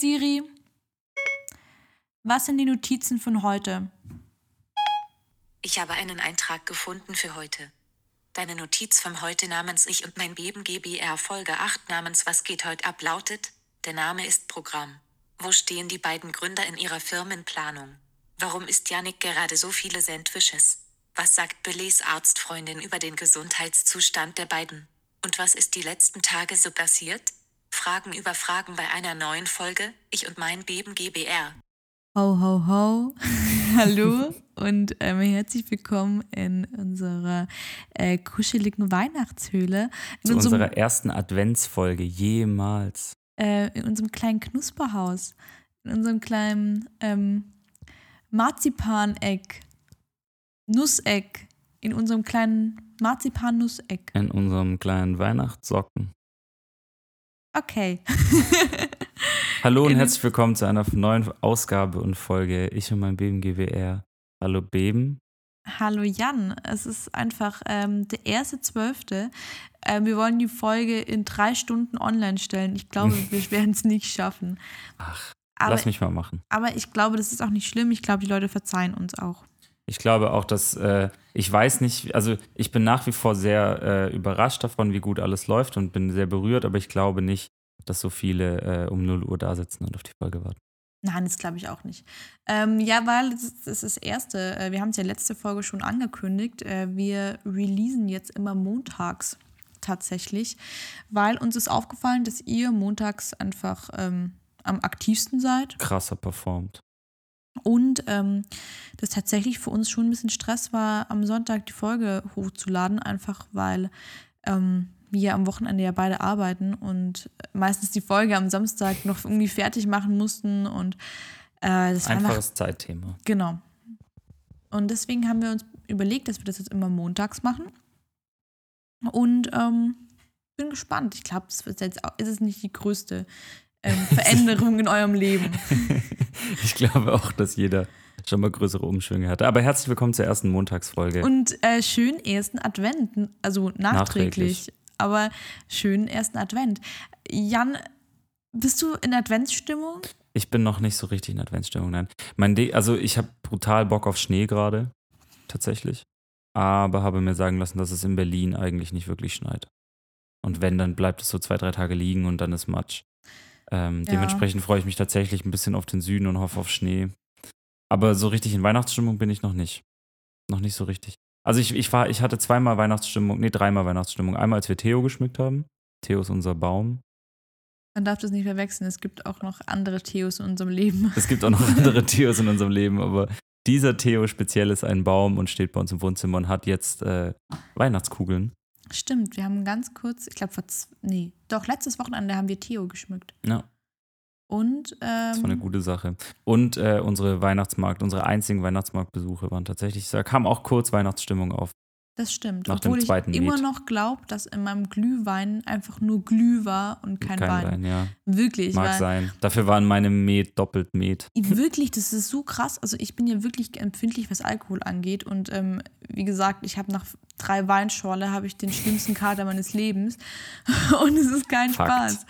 Siri, was sind die Notizen von heute? Ich habe einen Eintrag gefunden für heute. Deine Notiz vom heute namens Ich und mein Beben GBR Folge 8 namens Was geht heute ab lautet, der Name ist Programm. Wo stehen die beiden Gründer in ihrer Firmenplanung? Warum isst Yannick gerade so viele Sandwiches? Was sagt Billys Arztfreundin über den Gesundheitszustand der beiden? Und was ist die letzten Tage so passiert? Fragen über Fragen bei einer neuen Folge, Ich und mein Beben GBR. Ho, ho, ho. Hallo und ähm, herzlich willkommen in unserer äh, kuscheligen Weihnachtshöhle. In Zu unserem, unserer ersten Adventsfolge jemals. äh, in unserem kleinen Knusperhaus. In unserem kleinen ähm, Marzipaneck. Nusseck. In unserem kleinen Marzipan-Nusseck. In unserem kleinen Weihnachtssocken. Okay. Hallo und In- herzlich willkommen zu einer neuen Ausgabe und Folge Ich und mein Beben GWR. Hallo Beben. Hallo Jan, es ist einfach ähm, der erste Zwölfte. Ähm, wir wollen die Folge in drei Stunden online stellen. Ich glaube, wir werden es nicht schaffen. Ach, Aber, lass mich mal machen. aber ich glaube, das ist auch nicht schlimm. Ich glaube, die Leute verzeihen uns auch. Ich glaube auch, dass äh, ich weiß nicht, also ich bin nach wie vor sehr äh, überrascht davon, wie gut alles läuft und bin sehr berührt, aber ich glaube nicht, dass so viele äh, um 0 Uhr da sitzen und auf die Folge warten. Nein, das glaube ich auch nicht. Ähm, ja, weil das ist das, ist das Erste. Äh, wir haben es ja letzte Folge schon angekündigt. Äh, wir releasen jetzt immer montags tatsächlich, weil uns ist aufgefallen, dass ihr montags einfach ähm, am aktivsten seid. Krasser performt. Und ähm, das tatsächlich für uns schon ein bisschen Stress war, am Sonntag die Folge hochzuladen, einfach weil ähm, wir am Wochenende ja beide arbeiten und meistens die Folge am Samstag noch irgendwie fertig machen mussten. Und äh, das war einfach, Einfaches Zeitthema. genau. Und deswegen haben wir uns überlegt, dass wir das jetzt immer montags machen. Und ähm, bin gespannt. Ich glaube, es wird jetzt auch, ist es nicht die größte ähm, Veränderung in eurem Leben. ich glaube auch, dass jeder schon mal größere Umschwünge hatte. Aber herzlich willkommen zur ersten Montagsfolge. Und äh, schönen ersten Advent, also nachträglich, Nachträglich. aber schönen ersten Advent. Jan, bist du in Adventsstimmung? Ich bin noch nicht so richtig in Adventsstimmung, nein. Mein De also ich habe brutal Bock auf Schnee gerade, tatsächlich. Aber habe mir sagen lassen, dass es in Berlin eigentlich nicht wirklich schneit. Und wenn, dann bleibt es so zwei, drei Tage liegen und dann ist Matsch. Ähm, Ja. Dementsprechend freue ich mich tatsächlich ein bisschen auf den Süden und hoffe auf Schnee. Aber so richtig in Weihnachtsstimmung bin ich noch nicht. Noch nicht so richtig. Also ich, ich, war, ich hatte zweimal Weihnachtsstimmung, nee, dreimal Weihnachtsstimmung. Einmal, als wir Theo geschmückt haben. Theo ist unser Baum. Man darf das nicht verwechseln. Es gibt auch noch andere Theos in unserem Leben. Es gibt auch noch andere Theos in unserem Leben, aber dieser Theo speziell ist ein Baum und steht bei uns im Wohnzimmer und hat jetzt äh, Weihnachtskugeln. Stimmt, wir haben ganz kurz, ich glaube vor, nee, doch letztes Wochenende haben wir Theo geschmückt. Ja, Und ähm, das war eine gute Sache. Und äh, unsere Weihnachtsmarkt, unsere einzigen Weihnachtsmarktbesuche waren tatsächlich, da kam auch kurz Weihnachtsstimmung auf. Das stimmt. nach dem Obwohl ich zweiten immer Lied. noch glaube, dass in meinem Glühwein einfach nur Glüh war und kein, Wein. ja. Wirklich. Mag sein. Dafür waren meine Met doppelt Met. Wirklich, das ist so krass. Also ich bin ja wirklich empfindlich, was Alkohol angeht. Und ähm, wie gesagt, ich habe nach drei Weinschorle habe ich den schlimmsten Kater meines Lebens. Und es ist kein Fakt. Spaß.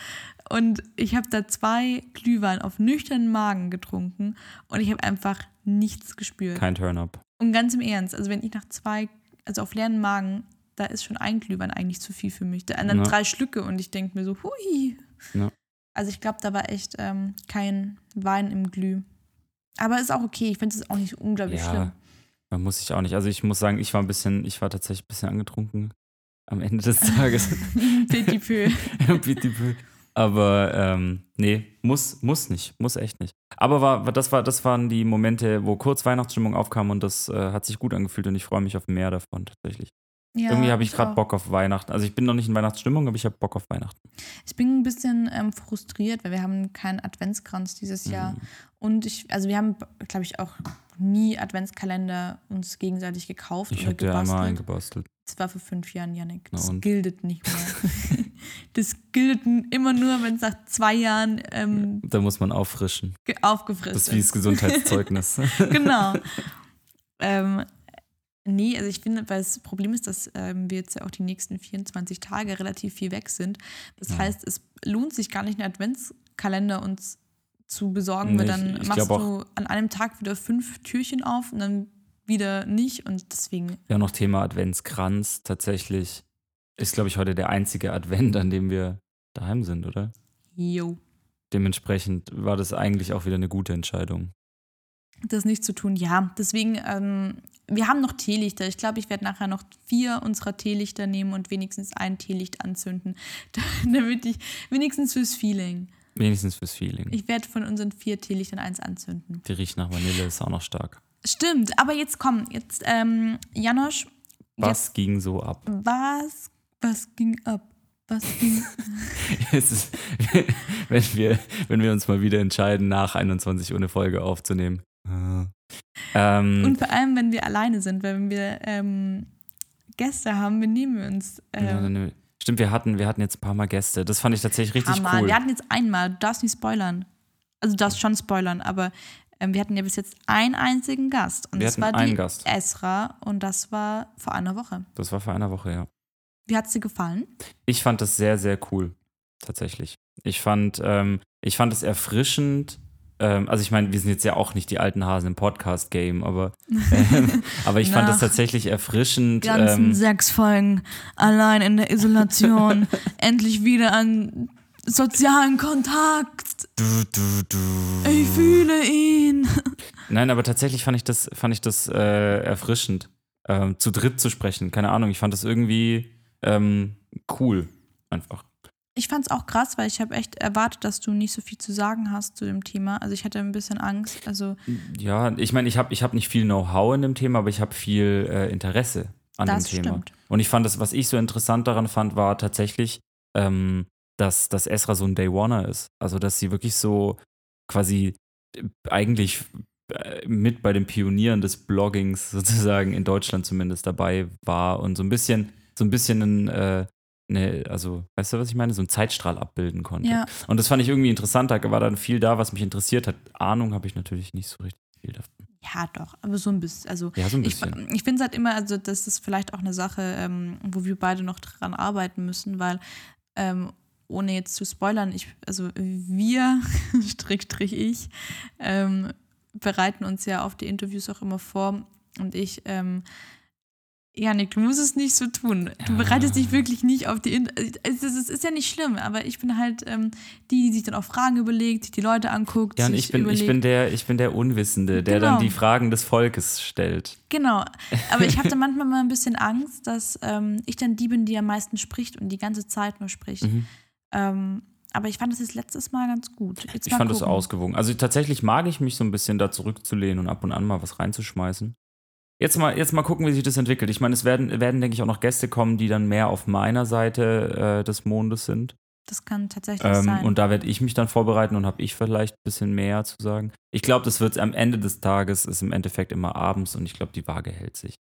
Und ich habe da zwei Glühwein auf nüchternen Magen getrunken und ich habe einfach nichts gespürt. Kein Turn-up. und ganz im Ernst, also wenn ich nach zwei, also auf leeren Magen, da ist schon ein Glühwein eigentlich zu viel für mich. Da dann Ja. drei Schlücke und ich denke mir so, hui. Ja. Also ich glaube, da war echt ähm, kein Wein im Glüh. Aber ist auch okay, ich finde es auch nicht unglaublich schlimm. Ja, man muss sich auch nicht. Also ich muss sagen, ich war ein bisschen, ich war tatsächlich ein bisschen angetrunken am Ende des Tages. Petit peu. Petit peu. Aber ähm, nee, muss, muss nicht, muss echt nicht. Aber war, das, war, das waren die Momente, wo kurz Weihnachtsstimmung aufkam und das äh, hat sich gut angefühlt und ich freue mich auf mehr davon tatsächlich. Ja, Irgendwie habe ich gerade. Bock auf Weihnachten. Also ich bin noch nicht in Weihnachtsstimmung, aber ich habe Bock auf Weihnachten. Ich bin ein bisschen ähm, frustriert, weil wir haben keinen Adventskranz dieses Jahr. Mhm. Und ich, also wir haben, glaube ich, auch nie Adventskalender uns gegenseitig gekauft Ich oder habe dir einmal gebastelt. eingebastelt. Das war vor fünf Jahren, Janik. Das gilt nicht mehr. das gilt immer nur, wenn es nach zwei Jahren ähm, Da muss man auffrischen. ge- aufgefrischt Das ist wie das Gesundheitszeugnis. genau. ähm, nee, also ich finde, weil das Problem ist, dass ähm, wir jetzt ja auch die nächsten 24 Tage relativ viel weg sind. Das Ja. heißt, es lohnt sich gar nicht, einen Adventskalender uns zu besorgen, Nee, weil ich- dann ich machst glaub du an einem Tag wieder fünf Türchen auf und dann wieder nicht und deswegen, Ja, noch Thema Adventskranz. Tatsächlich ist, glaube ich, heute der einzige Advent, an dem wir daheim sind, oder? yo, Dementsprechend war das eigentlich auch wieder eine gute Entscheidung. Das nicht zu tun. Ja, deswegen, ähm, wir haben noch Teelichter. Ich glaube, ich werde nachher noch vier unserer Teelichter nehmen und wenigstens ein Teelicht anzünden, damit ich wenigstens fürs Feeling. Wenigstens fürs Feeling. Ich werde von unseren vier Teelichtern eins anzünden. Die riecht nach Vanille, ist auch noch stark. Stimmt, aber jetzt komm, jetzt, ähm, Janosch, Was ging so ab? jetzt, was, was ging ab? Was ging ist, wenn, wir, wenn wir uns mal wieder entscheiden, nach 21 Uhr eine Folge aufzunehmen. Äh. Ähm, Und vor allem, wenn wir alleine sind, wenn wir ähm, Gäste haben, benehmen wir uns. ja, Ähm, ne, stimmt, wir hatten, wir hatten jetzt ein paar Mal Gäste. Das fand ich tatsächlich richtig Hammer. cool. Wir hatten jetzt einmal, du darfst nicht spoilern. Also du darfst schon spoilern, aber ähm, wir hatten ja bis jetzt einen einzigen Gast. Und Wir das hatten war einen die Gast. Esra und das war vor einer Woche. Das war vor einer Woche, ja. Wie hat es dir gefallen? Ich fand das sehr, sehr cool, tatsächlich. Ich fand, ähm, ich fand es erfrischend. Ähm, also ich meine, wir sind jetzt ja auch nicht die alten Hasen im Podcast-Game, aber, ähm, aber ich fand es tatsächlich erfrischend. ganzen Ähm, sechs Folgen allein in der Isolation, endlich wieder an sozialen Kontakt. du, du, du. Ich fühle ihn. Nein, aber tatsächlich fand ich das, fand ich das äh, erfrischend, ähm, zu dritt zu sprechen. Keine Ahnung, ich fand das irgendwie ähm, cool, einfach. Ich fand es auch krass, weil ich habe echt erwartet, dass du nicht so viel zu sagen hast zu dem Thema. Also ich hatte ein bisschen Angst. Also Ja, ich meine, ich habe ich hab nicht viel Know-how in dem Thema, aber ich habe viel äh, Interesse an Das dem Thema. stimmt. Und ich fand das, was ich so interessant daran fand, war tatsächlich, ähm, dass, dass Esra so ein Day Oneer ist. Also, dass sie wirklich so quasi äh, eigentlich äh, mit bei den Pionieren des Bloggings sozusagen in Deutschland zumindest dabei war und so ein bisschen, so ein bisschen ein, äh, ne, also, weißt du, was ich meine? So einen Zeitstrahl abbilden konnte. ja, Und das fand ich irgendwie interessant. Da war dann viel da, was mich interessiert hat. Ahnung habe ich natürlich nicht so richtig viel davon. ja doch, aber so ein bisschen. Also Ja, so ein ich, bisschen. ich finde es halt immer, also das ist vielleicht auch eine Sache, ähm, wo wir beide noch dran arbeiten müssen, weil ähm, ohne jetzt zu spoilern, ich, also wir, Strick, Strich ich, ähm, bereiten uns ja auf die Interviews auch immer vor und ich, ähm, Janik, du musst es nicht so tun. Du bereitest dich wirklich nicht auf die. In es, ist, es ist ja nicht schlimm, aber ich bin halt ähm, die, die sich dann auch Fragen überlegt, sich die Leute anguckt. Ja, und ich bin, ich bin, der, ich bin der Unwissende, der Genau. dann die Fragen des Volkes stellt. Genau, aber ich hatte manchmal mal ein bisschen Angst, dass ähm, ich dann die bin, die am meisten spricht und die ganze Zeit nur spricht. Mhm. Ähm, aber ich fand das jetzt letztes Mal ganz gut. Jetzt Ich fand das gucken. ausgewogen. Also tatsächlich mag ich mich so ein bisschen da zurückzulehnen und ab und an mal was reinzuschmeißen. Jetzt mal, jetzt mal gucken, wie sich das entwickelt. Ich meine, es werden, werden, denke ich, auch noch Gäste kommen, die dann mehr auf meiner Seite äh, des Mondes sind. Das kann tatsächlich Ähm, sein. und da werde ich mich dann vorbereiten und habe ich vielleicht ein bisschen mehr zu sagen. Ich glaube, das wird am Ende des Tages, ist im Endeffekt immer abends und ich glaube, die Waage hält sich.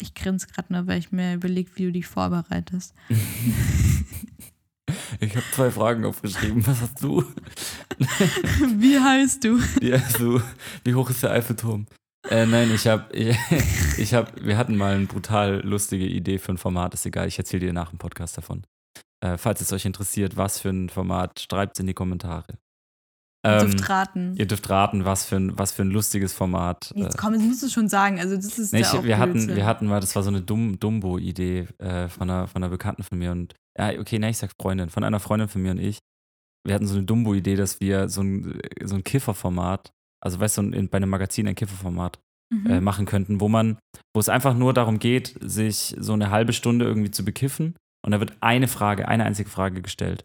ich grinse gerade nur, weil ich mir überlege, wie du dich vorbereitest. Ich habe zwei Fragen aufgeschrieben. Was hast du? wie heißt du? Ja, so, wie hoch ist der Eiffelturm? Äh, nein, ich habe, ich, ich habe, wir hatten mal eine brutal lustige Idee für ein Format, ist egal, ich erzähle dir nach dem Podcast davon. Äh, falls es euch interessiert, was für ein Format, schreibt es in die Kommentare. Ähm, dürft raten. ihr dürft raten, was für ein, was für ein lustiges Format. äh, Jetzt komm, jetzt musst du schon sagen. Also das ist Nee, ich, auch wir, hatten, wir hatten mal, das war so eine Dum Dumbo-Idee äh, von, einer, von einer Bekannten von mir und, ja, okay, ne, ich sag Freundin, von einer Freundin von mir und ich. Wir hatten so eine Dumbo-Idee, dass wir so ein, so ein Kifferformat, also weißt du, ein, bei einem Magazin ein Kifferformat Mhm. äh, machen könnten, wo man, wo es einfach nur darum geht, sich so eine halbe Stunde irgendwie zu bekiffen und da wird eine Frage, eine einzige Frage gestellt.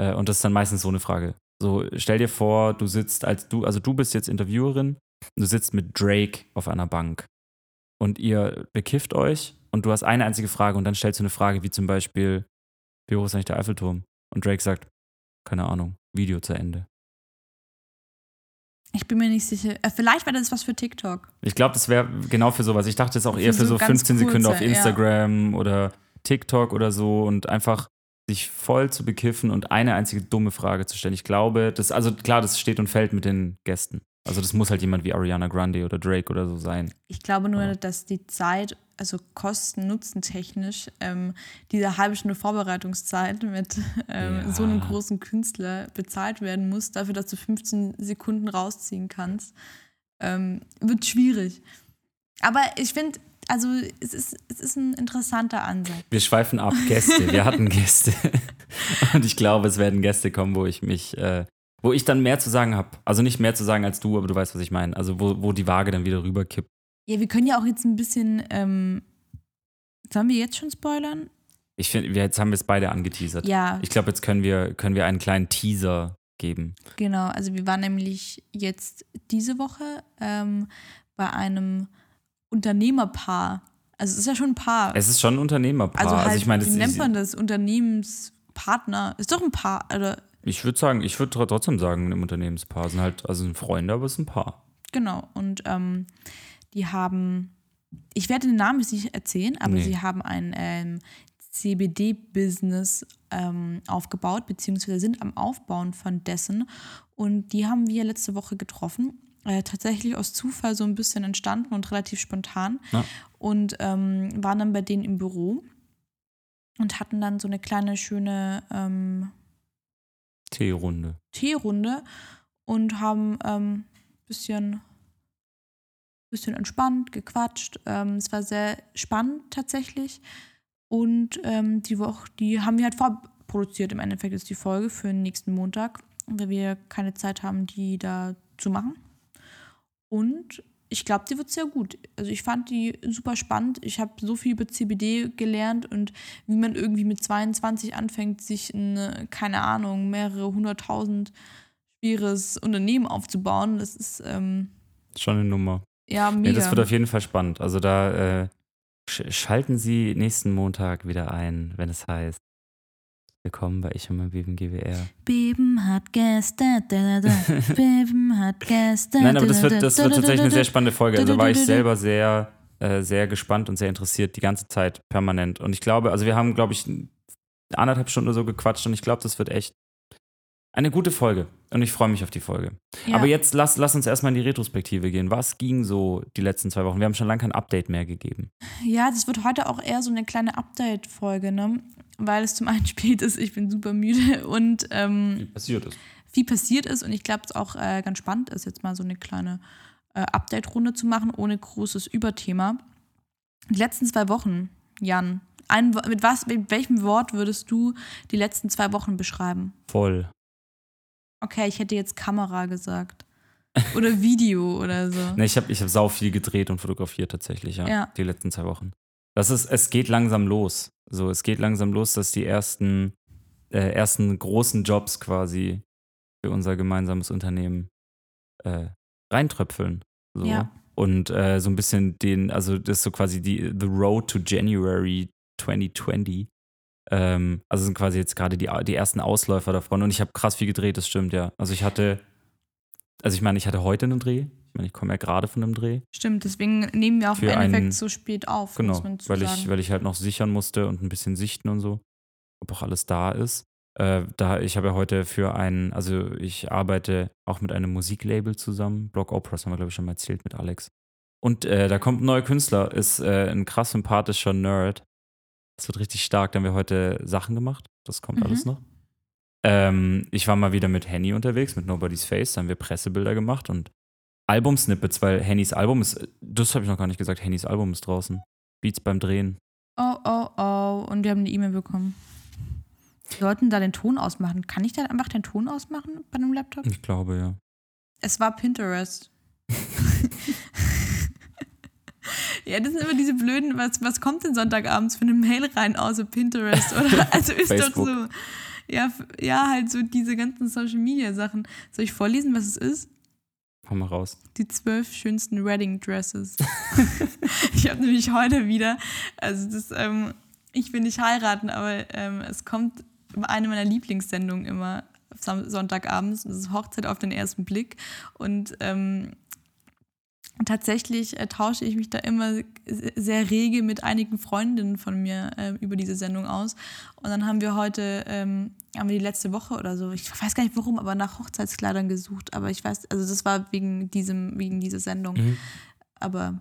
Äh, und das ist dann meistens so eine Frage. So, stell dir vor, du sitzt als du, also du bist jetzt Interviewerin, du sitzt mit Drake auf einer Bank und ihr bekifft euch und du hast eine einzige Frage und dann stellst du eine Frage wie zum Beispiel, wie hoch ist eigentlich der Eiffelturm? Und Drake sagt, keine Ahnung, Video zu Ende. Ich bin mir nicht sicher. Äh, vielleicht wäre das was für TikTok. Ich glaube, das wäre genau für sowas. Ich dachte jetzt auch eher Für für so so ganz 15 Sekunden auf kurze, ja. Instagram oder TikTok oder so und einfach sich voll zu bekiffen und eine einzige dumme Frage zu stellen. Ich glaube, das, also klar, das steht und fällt mit den Gästen. Also das muss halt jemand wie Ariana Grande oder Drake oder so sein. Ich glaube nur, Ja. dass die Zeit also kosten-nutzen-technisch, ähm, diese halbe Stunde Vorbereitungszeit mit ähm, Ja. so einem großen Künstler bezahlt werden muss, dafür, dass du 15 Sekunden rausziehen kannst, ähm, wird schwierig. Aber ich finde, also es ist, es ist ein interessanter Ansatz. Wir schweifen ab, Gäste. Wir hatten Gäste. Und ich glaube, es werden Gäste kommen, wo ich mich, äh, wo ich dann mehr zu sagen habe. Also nicht mehr zu sagen als du, aber du weißt, was ich meine. Also wo, wo die Waage dann wieder rüberkippt. Ja, wir können ja auch jetzt ein bisschen, ähm, sollen wir jetzt schon spoilern? Ich finde, jetzt haben wir es beide angeteasert. Ja, Ich glaube, jetzt können wir, können wir einen kleinen Teaser geben. genau. Also wir waren nämlich jetzt diese Woche ähm, bei einem Unternehmerpaar. Also es ist ja schon ein Paar. Es ist schon ein Unternehmerpaar. also halt, ich meine, das wie nennt man das? Unternehmenspartner. Ist doch ein Paar. Oder, ich würde sagen, ich würde tr- trotzdem sagen, im Unternehmenspaar sind halt, also sind Freunde, aber es ist ein Paar. genau. Und ähm, die haben, ich werde den Namen jetzt nicht erzählen, aber Nee. sie haben ein ähm, CBD-Business ähm, aufgebaut, beziehungsweise sind am Aufbauen von dessen. Und die haben wir letzte Woche getroffen. Äh, tatsächlich aus Zufall so ein bisschen entstanden und relativ spontan. Ja. Und ähm, waren dann bei denen im Büro und hatten dann so eine kleine, schöne ähm, Teerunde. Teerunde und haben ähm, bisschen, bisschen entspannt, gequatscht. Ähm, es war sehr spannend tatsächlich. Und ähm, die Woche, die haben wir halt vorproduziert. Im Endeffekt ist die Folge für den nächsten Montag, weil wir keine Zeit haben, die da zu machen. Und ich glaube, die wird sehr gut. Also ich fand die super spannend. Ich habe so viel über CBD gelernt und wie man irgendwie mit 22 anfängt, sich ein, keine Ahnung, mehrere hunderttausend schweres Unternehmen aufzubauen. Das ist ähm, Schon eine Nummer. Ja mega. das wird auf jeden Fall spannend. Also da äh, sch schalten Sie nächsten Montag wieder ein, wenn es heißt, willkommen bei Ich und mein Beben GWR. Beben hat Gäste. Da, da, da. Beben hat Gäste. Nein, aber das da, wird, da, das da, wird tatsächlich eine sehr spannende Folge. Also da war ich selber sehr, äh, sehr gespannt und sehr interessiert, die ganze Zeit permanent. Und ich glaube, also wir haben, glaube ich, anderthalb Stunden oder so gequatscht und ich glaube, das wird echt eine gute Folge. Und ich freue mich auf die Folge. Ja. Aber jetzt lass, lass uns erstmal in die Retrospektive gehen. Was ging so die letzten zwei Wochen? Wir haben schon lange kein Update mehr gegeben. Ja, das wird heute auch eher so eine kleine Update-Folge, ne? Weil es zum einen spät ist, ich bin super müde und ähm, passiert ist. viel passiert ist und ich glaube, es auch äh, ganz spannend ist, jetzt mal so eine kleine äh, Update-Runde zu machen, ohne großes Überthema. Die letzten zwei Wochen, Jan, ein, mit, was, mit welchem Wort würdest du die letzten zwei Wochen beschreiben? Voll. Okay, ich hätte jetzt Kamera gesagt. Oder Video oder so. Ne, ich habe ich hab sau viel gedreht und fotografiert tatsächlich, ja, Ja. Die letzten zwei Wochen. Das ist, es geht langsam los. So, es geht langsam los, dass die ersten, äh, ersten großen Jobs quasi für unser gemeinsames Unternehmen äh, reintröpfeln. So. Ja. Und äh, so ein bisschen den, also das ist so quasi die The Road to January 2020. Ähm, also sind quasi jetzt gerade die, die ersten Ausläufer davon. Und ich habe krass viel gedreht, das stimmt, ja. Also ich hatte, also ich meine, ich hatte heute einen Dreh. Ich meine, ich komme ja gerade von einem Dreh. Stimmt, deswegen nehmen wir auch im Endeffekt einen- so spät auf, Genau, weil ich, weil ich halt noch sichern musste und ein bisschen sichten und so, ob auch alles da ist. Äh, da, ich habe ja heute für einen, also ich arbeite auch mit einem Musiklabel zusammen, Block Operas haben wir, glaube ich, schon mal erzählt mit Alex. Und äh, da kommt ein neuer Künstler, ist äh, ein krass sympathischer Nerd. Das wird richtig stark. Da haben wir heute Sachen gemacht. Das kommt Mhm. alles noch. Ähm, ich war mal wieder mit Henny unterwegs, mit Nobody's Face. Da haben wir Pressebilder gemacht und Album-Snippets, weil Hennys Album ist, das habe ich noch gar nicht gesagt, Hennys Album ist draußen. Beats beim Drehen. Oh, oh, oh. Und wir haben eine E-Mail bekommen. Wir sollten da den Ton ausmachen. Kann ich da einfach den Ton ausmachen bei einem Laptop? Ich glaube, ja. Es war Pinterest. ja, das sind immer diese blöden, was, was kommt denn Sonntagabends für eine Mail rein, außer Pinterest? Oder? Also ist doch Facebook. so. Ja, ja, halt so diese ganzen Social Media Sachen. Soll ich vorlesen, was es ist? Hau mal raus. Die zwölf schönsten Wedding Dresses. ich habe nämlich heute wieder, also das, ähm, ich will nicht heiraten, aber ähm, es kommt eine meiner Lieblingssendungen immer Sonntagabends. Das ist Hochzeit auf den ersten Blick. Und ähm, tatsächlich äh, tausche ich mich da immer se- sehr rege mit einigen Freundinnen von mir äh, über diese Sendung aus. Und dann haben wir heute, ähm, haben wir die letzte Woche oder so, ich weiß gar nicht warum, aber nach Hochzeitskleidern gesucht. Aber ich weiß, also das war wegen diesem, wegen dieser Sendung. Mhm. Aber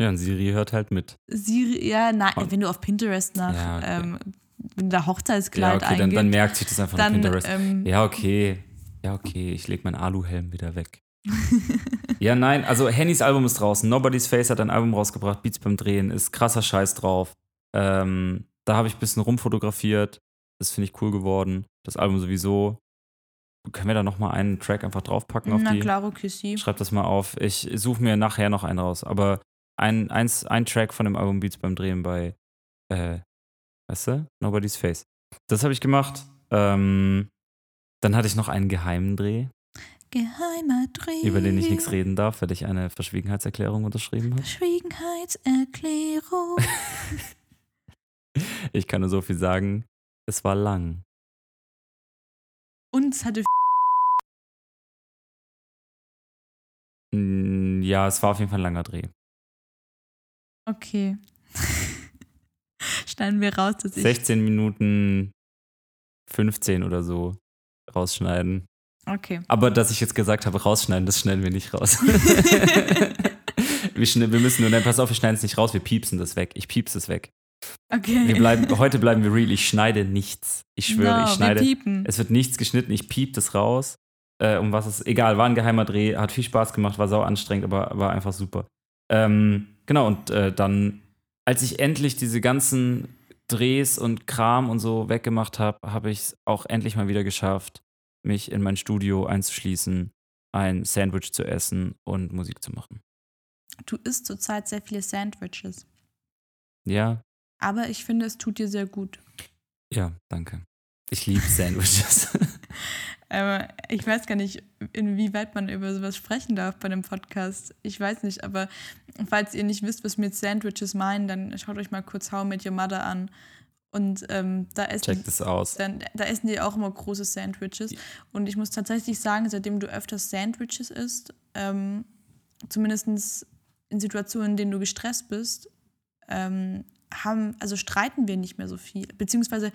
Ja, und Siri hört halt mit. Siri, ja, nein, wenn du auf Pinterest nach, Ja, okay. ähm, wenn da Ja, Hochzeitskleid okay, dann, dann merkt sich das einfach dann, auf Pinterest. ähm, Ja, okay. Ja, okay. Ich leg meinen Aluhelm wieder weg. ja, nein, also Hennys Album ist draußen. Nobody's Face hat ein Album rausgebracht, Beats beim Drehen, ist krasser Scheiß drauf. Ähm, da habe ich ein bisschen rumfotografiert. Das finde ich cool geworden. Das Album sowieso. Können wir da nochmal einen Track einfach draufpacken auf na die? klaro, Kissy. Schreib das mal auf. Ich suche mir nachher noch einen raus. Aber ein, eins, ein Track von dem Album Beats beim Drehen bei, äh, weißt du, Nobody's Face. Das habe ich gemacht. Ähm, dann hatte ich noch einen geheimen Dreh, Geheimer Dreh. über den ich nichts reden darf, weil ich eine Verschwiegenheitserklärung unterschrieben habe. Verschwiegenheitserklärung. Ich kann nur so viel sagen. Es war lang. Und es hatte Ja, es war auf jeden Fall ein langer Dreh. Okay. Schneiden wir raus, dass ich. 16 Minuten 15 oder so rausschneiden. Okay. Aber dass ich jetzt gesagt habe, rausschneiden, das schneiden wir nicht raus. wir, wir müssen nur, nein, pass auf, wir schneiden es nicht raus, wir piepsen das weg. Ich piepse es weg. Okay. Wir bleiben, heute bleiben wir real, ich schneide nichts. Ich schwöre, no, ich schneide. Wir piepen. Es wird nichts geschnitten, ich piep das raus. Äh, um was es, egal, war ein geheimer Dreh, hat viel Spaß gemacht, war sau anstrengend, aber war einfach super. Ähm, genau, und äh, dann, als ich endlich diese ganzen Drehs und Kram und so weggemacht habe, habe ich es auch endlich mal wieder geschafft, mich in mein Studio einzuschließen, ein Sandwich zu essen und Musik zu machen. Du isst zurzeit sehr viele Sandwiches. Ja, Aber ich finde, es tut dir sehr gut. ja, danke. Ich liebe Sandwiches. Aber ich weiß gar nicht, inwieweit man über sowas sprechen darf bei dem Podcast. Ich weiß nicht, aber falls ihr nicht wisst, was wir mit Sandwiches meinen, dann schaut euch mal kurz How I Met Your Mother an. Und ähm, da essen Check das aus. dann, da essen die auch immer große Sandwiches. Und ich muss tatsächlich sagen, seitdem du öfters Sandwiches isst, ähm, zumindest in Situationen, in denen du gestresst bist, ähm, haben, also streiten wir nicht mehr so viel. Beziehungsweise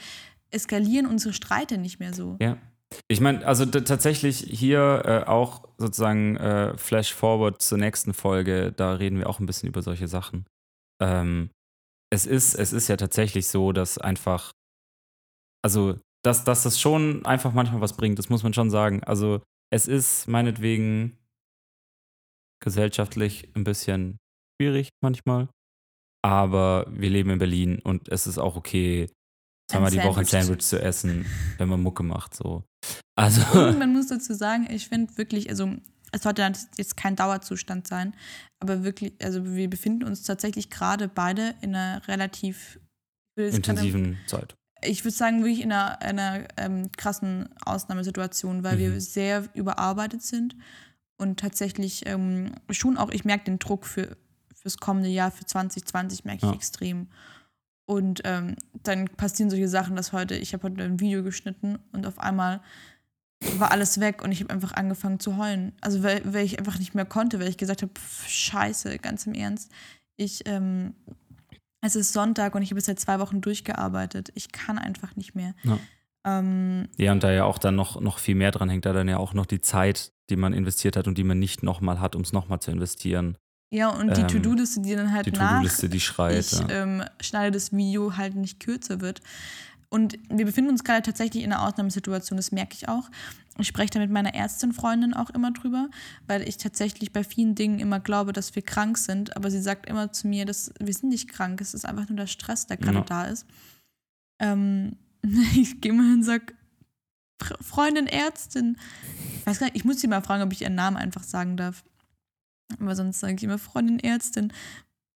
eskalieren unsere Streite nicht mehr so. Ja. Ich meine, also tatsächlich hier äh, auch sozusagen äh, Flash Forward zur nächsten Folge, da reden wir auch ein bisschen über solche Sachen. Ähm, es, ist, es ist ja tatsächlich so, dass einfach, also, dass, dass das schon einfach manchmal was bringt, das muss man schon sagen. Also, es ist meinetwegen gesellschaftlich ein bisschen schwierig manchmal, aber wir leben in Berlin und es ist auch okay, zweimal die Woche ein Sandwich. Zu essen, wenn man Mucke macht. So. Also, Und man muss dazu sagen, ich finde wirklich, also es sollte jetzt kein Dauerzustand sein, aber wirklich, also wir befinden uns tatsächlich gerade beide in einer relativ jetzt gerade- intensiven Zeit. ich würde sagen, wirklich in einer, einer ähm, krassen Ausnahmesituation, weil Mhm. wir sehr überarbeitet sind und tatsächlich ähm, schon auch, ich merke den Druck für, fürs kommende Jahr, für 2020, merke ich Ja. extrem. Und ähm, dann passieren solche Sachen, dass heute, ich habe heute ein Video geschnitten und auf einmal war alles weg und ich habe einfach angefangen zu heulen. Also weil, weil ich einfach nicht mehr konnte, weil ich gesagt habe, scheiße, ganz im Ernst. Ich, ähm, es ist Sonntag und ich habe seit zwei Wochen durchgearbeitet. Ich kann einfach nicht mehr. Ja. Ähm, Ja, und da ja auch dann noch, noch viel mehr dran hängt, da dann ja auch noch die Zeit, die man investiert hat und die man nicht nochmal hat, um es nochmal zu investieren. ja, und die Ähm, To-Do-Liste, die dann halt Die nach To-Do-Liste, die schreit. ich ja. ähm, schneide das Video halt nicht kürzer wird. Und wir befinden uns gerade tatsächlich in einer Ausnahmesituation, das merke ich auch. Ich spreche da mit meiner Ärztin-Freundin auch immer drüber, weil ich tatsächlich bei vielen Dingen immer glaube, dass wir krank sind. Aber sie sagt immer zu mir, dass wir sind nicht krank, es ist einfach nur der Stress, der gerade Ja. da ist. Ähm, ich gehe mal hin und sage, Freundin, Ärztin. Ich weiß gar nicht, ich muss sie mal fragen, ob ich ihren Namen einfach sagen darf. Aber sonst sage ich immer, Freundin, Ärztin,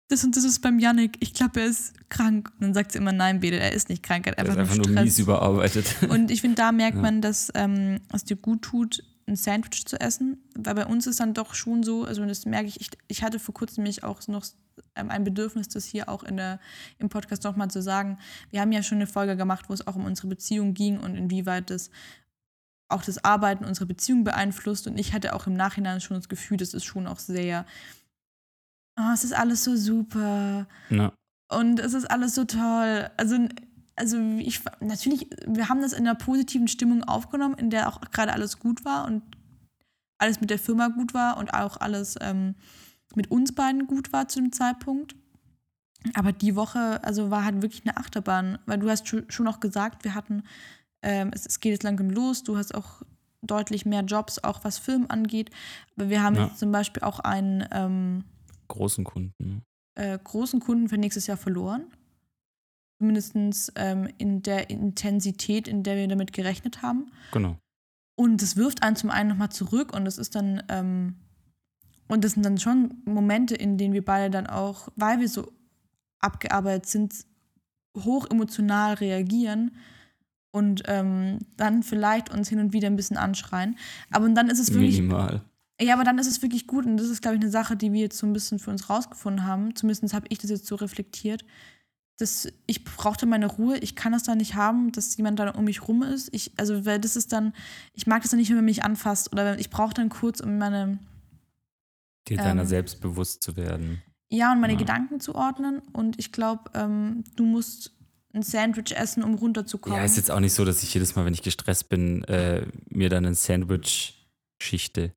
das und das ist beim Yannick. Ich glaube, er ist krank. Und dann sagt sie immer, nein, Bede, er ist nicht krank, er hat einfach, ist einfach nur nur mies überarbeitet. Und ich finde, da merkt Ja. man, dass ähm, es dir gut tut, ein Sandwich zu essen. Weil bei uns ist dann doch schon so, also das merke ich, ich, ich hatte vor kurzem nämlich auch noch ähm, ein Bedürfnis, das hier auch in der, im Podcast nochmal zu sagen. Wir haben ja schon eine Folge gemacht, wo es auch um unsere Beziehung ging und inwieweit das auch das Arbeiten unserer Beziehung beeinflusst. Und ich hatte auch im Nachhinein schon das Gefühl, das ist schon auch sehr, oh, es ist alles so super ja. und es ist alles so toll. Also, also ich natürlich, wir haben das in einer positiven Stimmung aufgenommen, in der auch gerade alles gut war und alles mit der Firma gut war und auch alles ähm, mit uns beiden gut war zu dem Zeitpunkt. Aber die Woche, also war halt wirklich eine Achterbahn, weil du hast schon auch gesagt, wir hatten, ähm, es, es, geht jetzt langsam los, du hast auch deutlich mehr Jobs, auch was Film angeht. Aber wir haben ja. jetzt zum Beispiel auch einen ähm, großen Kunden. Äh, großen Kunden für nächstes Jahr verloren. Zumindest ähm, in der Intensität, in der wir damit gerechnet haben. Genau. Und das wirft einen zum einen nochmal zurück und das ist dann, ähm, und das sind dann schon Momente, in denen wir beide dann auch, weil wir so abgearbeitet sind, hoch emotional reagieren und ähm, dann vielleicht uns hin und wieder ein bisschen anschreien. Aber dann ist es wirklich. Minimal. Ja, aber dann ist es wirklich gut und das ist, glaube ich, eine Sache, die wir jetzt so ein bisschen für uns rausgefunden haben. Zumindest habe ich das jetzt so reflektiert. Dass ich brauchte meine Ruhe, ich kann das da nicht haben, dass jemand da um mich rum ist. Ich, also, weil das ist dann, ich mag das dann nicht, wenn man mich anfasst oder ich brauche dann kurz, um meine. Dir deiner ähm, selbst bewusst zu werden. Ja, und meine ja. Gedanken zu ordnen. Und ich glaube, ähm, du musst ein Sandwich essen, um runterzukommen. Ja, ist jetzt auch nicht so, dass ich jedes Mal, wenn ich gestresst bin, äh, mir dann ein Sandwich schichte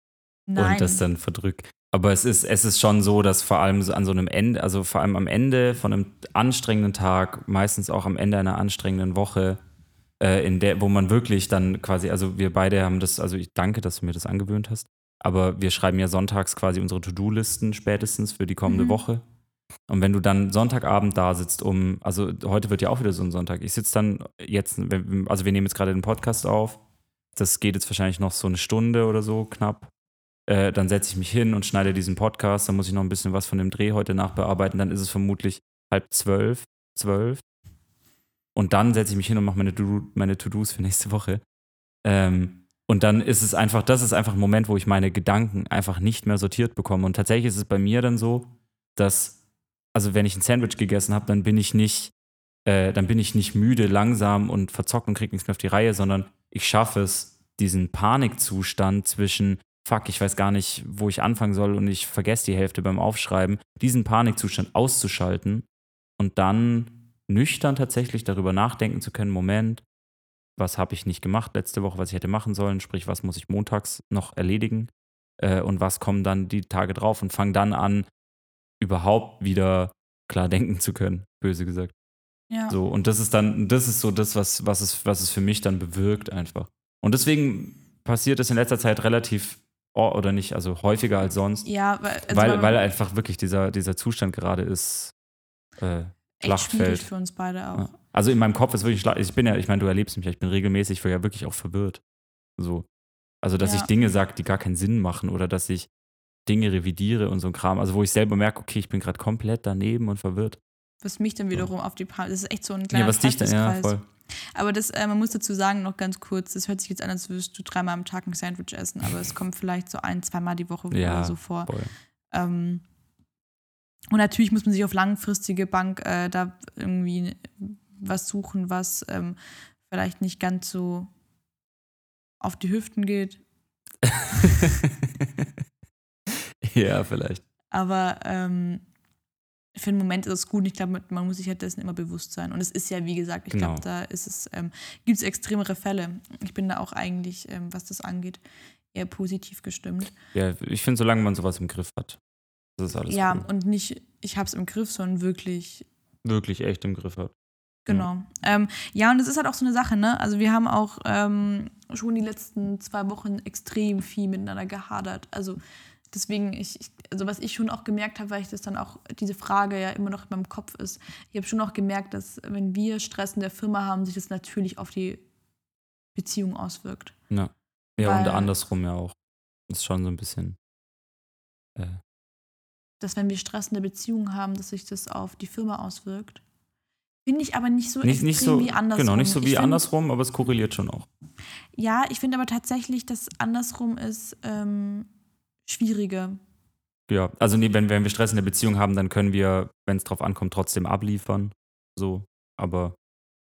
Nein. und das dann verdrück. Aber es ist, es ist schon so, dass vor allem an so einem Ende, also vor allem am Ende von einem anstrengenden Tag, meistens auch am Ende einer anstrengenden Woche, äh, in der, wo man wirklich dann quasi, also wir beide haben das, also ich danke, dass du mir das angewöhnt hast, aber wir schreiben ja sonntags quasi unsere To-Do-Listen spätestens für die kommende mhm. Woche. Und wenn du dann Sonntagabend da sitzt, um, also heute wird ja auch wieder so ein Sonntag. Ich sitze dann jetzt, also wir nehmen jetzt gerade den Podcast auf. Das geht jetzt wahrscheinlich noch so eine Stunde oder so knapp. Äh, dann setze ich mich hin und schneide diesen Podcast. Dann muss ich noch ein bisschen was von dem Dreh heute nachbearbeiten. Dann ist es vermutlich halb zwölf, zwölf. Und dann setze ich mich hin und mache meine, meine To-Dos für nächste Woche. Ähm, und dann ist es einfach, das ist einfach ein Moment, wo ich meine Gedanken einfach nicht mehr sortiert bekomme. Und tatsächlich ist es bei mir dann so, dass, also wenn ich ein Sandwich gegessen habe, dann bin ich nicht, äh, dann bin ich nicht müde, langsam und verzockt und kriege nichts mehr auf die Reihe, sondern ich schaffe es, diesen Panikzustand zwischen, fuck, ich weiß gar nicht, wo ich anfangen soll und ich vergesse die Hälfte beim Aufschreiben, diesen Panikzustand auszuschalten und dann nüchtern tatsächlich darüber nachdenken zu können, Moment, was habe ich nicht gemacht letzte Woche, was ich hätte machen sollen, sprich, was muss ich montags noch erledigen äh, und was kommen dann die Tage drauf und fange dann an, überhaupt wieder klar denken zu können, böse gesagt. Ja. So, und das ist dann, das ist so das, was, was, es, was es für mich dann bewirkt einfach. Und deswegen passiert es in letzter Zeit relativ oder nicht, also häufiger als sonst. Ja, weil, also weil, weil einfach wirklich dieser, dieser Zustand gerade ist. Äh, Schlachtfeld. für uns beide auch. Ja. Also in meinem Kopf ist wirklich, ich bin ja, ich meine, du erlebst mich, ich bin regelmäßig ja wirklich auch verwirrt. So. Also, dass ja. ich Dinge sage, die gar keinen Sinn machen oder dass ich Dinge revidiere und so ein Kram. Also, wo ich selber merke, okay, ich bin gerade komplett daneben und verwirrt. Was mich dann wiederum so. auf die Palme, das ist echt so ein kleiner Ja, was dich dann, ja, voll. Aber das, äh, man muss dazu sagen, noch ganz kurz, das hört sich jetzt an, als würdest du dreimal am Tag ein Sandwich essen, aber es kommt vielleicht so ein, zweimal die Woche ja, so vor. Ähm, und natürlich muss man sich auf langfristige Bank äh, da irgendwie was suchen, was ähm, vielleicht nicht ganz so auf die Hüften geht. ja, vielleicht. Aber ähm, für den Moment ist es gut. Ich glaube, man muss sich halt dessen immer bewusst sein. Und es ist ja, wie gesagt, ich genau. glaube, da ist es, ähm, gibt es extremere Fälle. Ich bin da auch eigentlich, ähm, was das angeht, eher positiv gestimmt. Ja, ich finde, solange man sowas im Griff hat, das ist alles Ja, cool. und nicht, ich habe es im Griff, sondern wirklich. Wirklich echt im Griff hat. Genau. Ja. Ähm, ja, und es ist halt auch so eine Sache, ne? Also wir haben auch ähm, schon die letzten zwei Wochen extrem viel miteinander gehadert. Also deswegen, ich, ich, also was ich schon auch gemerkt habe, weil ich das dann auch, diese Frage ja immer noch in meinem Kopf ist, ich habe schon auch gemerkt, dass wenn wir Stress in der Firma haben, sich das natürlich auf die Beziehung auswirkt. Ja. Ja, weil, und andersrum ja auch. Das ist schon so ein bisschen. Äh, dass wenn wir Stress in der Beziehung haben, dass sich das auf die Firma auswirkt. Finde ich aber nicht so nicht, nicht so, wie andersrum. Genau, nicht so wie find, andersrum, aber es korreliert schon auch. Ja, ich finde aber tatsächlich, dass andersrum ist ähm, schwieriger. Ja, also nee, wenn, wenn wir Stress in der Beziehung haben, dann können wir, wenn es drauf ankommt, trotzdem abliefern. So, aber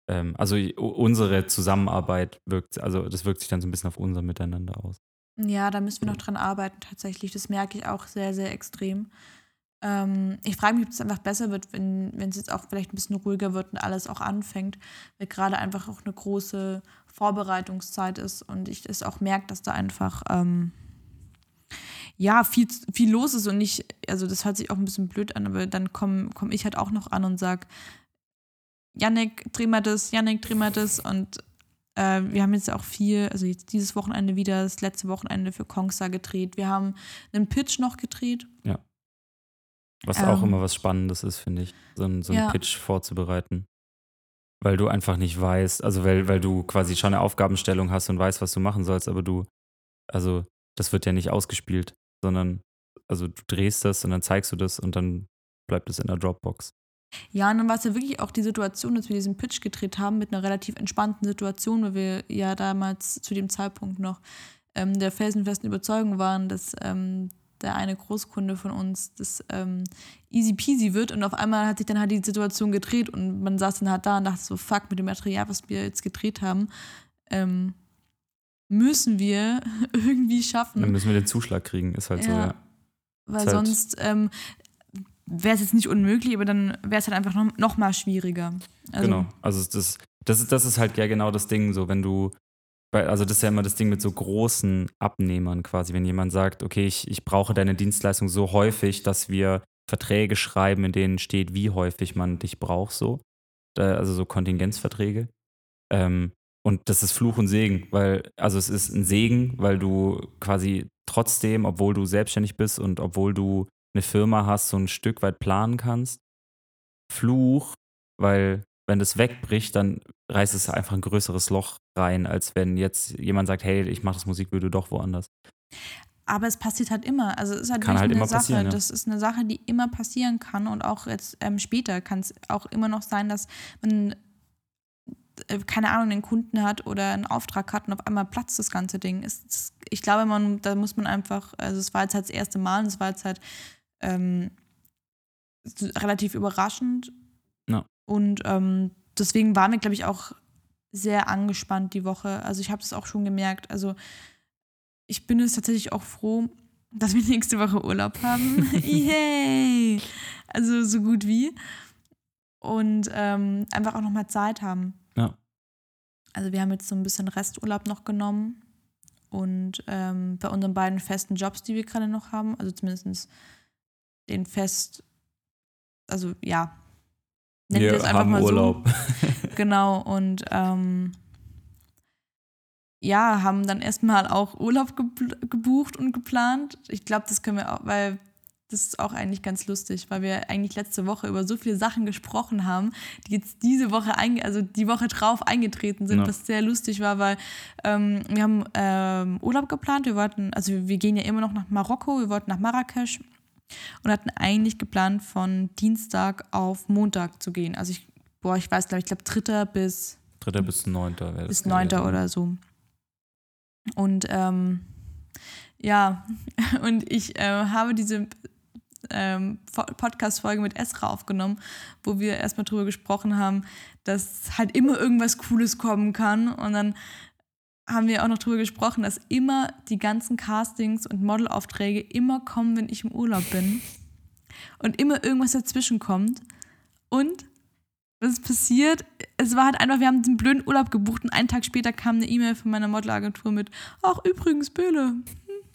ähm, also unsere Zusammenarbeit wirkt, also das wirkt sich dann so ein bisschen auf unser Miteinander aus. Ja, da müssen wir noch dran arbeiten tatsächlich. Das merke ich auch sehr, sehr extrem. Ähm, ich frage mich, ob es einfach besser wird, wenn, wenn es jetzt auch vielleicht ein bisschen ruhiger wird und alles auch anfängt, weil gerade einfach auch eine große Vorbereitungszeit ist und ich es auch merke, dass da einfach, ähm, ja, viel, viel los ist und nicht, also das hört sich auch ein bisschen blöd an, aber dann komme komm ich halt auch noch an und sag, Yannick, dreh mal das, Yannick, dreh mal das und äh, wir haben jetzt auch viel, also jetzt dieses Wochenende wieder, das letzte Wochenende für Kongsa gedreht. Wir haben einen Pitch noch gedreht. Ja. Was Ähm. auch immer was Spannendes ist, finde ich, so, ein, so einen Ja. Pitch vorzubereiten. Weil du einfach nicht weißt, also weil, weil du quasi schon eine Aufgabenstellung hast und weißt, was du machen sollst, aber du, also das wird ja nicht ausgespielt, sondern also du drehst das und dann zeigst du das und dann bleibt es in der Dropbox. Ja, und dann war es ja wirklich auch die Situation, dass wir diesen Pitch gedreht haben mit einer relativ entspannten Situation, weil wir ja damals zu dem Zeitpunkt noch ähm, der felsenfesten Überzeugung waren, dass ähm, der eine Großkunde von uns das ähm, easy peasy wird und auf einmal hat sich dann halt die Situation gedreht und man saß dann halt da und dachte so, fuck, mit dem Material, was wir jetzt gedreht haben, ähm, müssen wir irgendwie schaffen. Dann müssen wir den Zuschlag kriegen, ist halt so, Ja. ja. Weil Ist halt- sonst ähm, wäre es jetzt nicht unmöglich, aber dann wäre es halt einfach noch, noch mal schwieriger. Also, genau. Also das, das, ist, das ist halt ja genau das Ding, so wenn du, also das ist ja immer das Ding mit so großen Abnehmern quasi, wenn jemand sagt, okay, ich, ich brauche deine Dienstleistung so häufig, dass wir Verträge schreiben, in denen steht, wie häufig man dich braucht, so. Also so Kontingenzverträge. Ähm, und das ist Fluch und Segen, weil, also es ist ein Segen, weil du quasi trotzdem, obwohl du selbstständig bist und obwohl du eine Firma hast, so ein Stück weit planen kannst. Fluch, weil wenn das wegbricht, dann reißt es einfach ein größeres Loch rein, als wenn jetzt jemand sagt, hey, ich mache das Musikvideo doch woanders. Aber es passiert halt immer. Also es ist halt Kann halt eine Sache. ja. Das ist eine Sache, die immer passieren kann und auch jetzt ähm, später kann es auch immer noch sein, dass man keine Ahnung, einen Kunden hat oder einen Auftrag hat und auf einmal platzt das ganze Ding. Es, es, ich glaube, man, da muss man einfach, also es war jetzt halt das erste Mal und es war jetzt halt ähm, relativ überraschend. Ja. Und ähm, deswegen waren wir, glaube ich, auch sehr angespannt die Woche. Also ich habe das auch schon gemerkt. Also ich bin jetzt tatsächlich auch froh, dass wir nächste Woche Urlaub haben. Yay! Also so gut wie. Und ähm, einfach auch nochmal Zeit haben. Also wir haben jetzt so ein bisschen Resturlaub noch genommen. Und ähm, bei unseren beiden festen Jobs, die wir gerade noch haben, also zumindest den Fest, also ja, nennen wir Wir es einfach haben mal Urlaub. so. Genau, und ähm, ja, haben dann erstmal auch Urlaub gebucht und geplant. Ich glaube, das können wir auch, weil das ist auch eigentlich ganz lustig, weil wir eigentlich letzte Woche über so viele Sachen gesprochen haben, die jetzt diese Woche, also die Woche drauf eingetreten sind, Ja. was sehr lustig war, weil ähm, wir haben ähm, Urlaub geplant. Wir wollten, also wir, wir gehen ja immer noch nach Marokko, wir wollten nach Marrakesch und hatten eigentlich geplant, von Dienstag auf Montag zu gehen. Also ich, boah, ich weiß, glaube ich, glaube dritter bis Dritter bis neunter wäre das. bis neunter gewesen. oder so. Und ähm, ja, und ich äh, habe diese ähm, Fo- Podcast-Folge mit Esra aufgenommen, wo wir erstmal drüber gesprochen haben, dass halt immer irgendwas Cooles kommen kann. Und dann haben wir auch noch drüber gesprochen, dass immer die ganzen Castings und Modelaufträge immer kommen, wenn ich im Urlaub bin. Und immer irgendwas dazwischen kommt. Und was ist passiert? Es war halt einfach, wir haben den blöden Urlaub gebucht und einen Tag später kam eine E-Mail von meiner Modelagentur mit, ach übrigens, Böhle,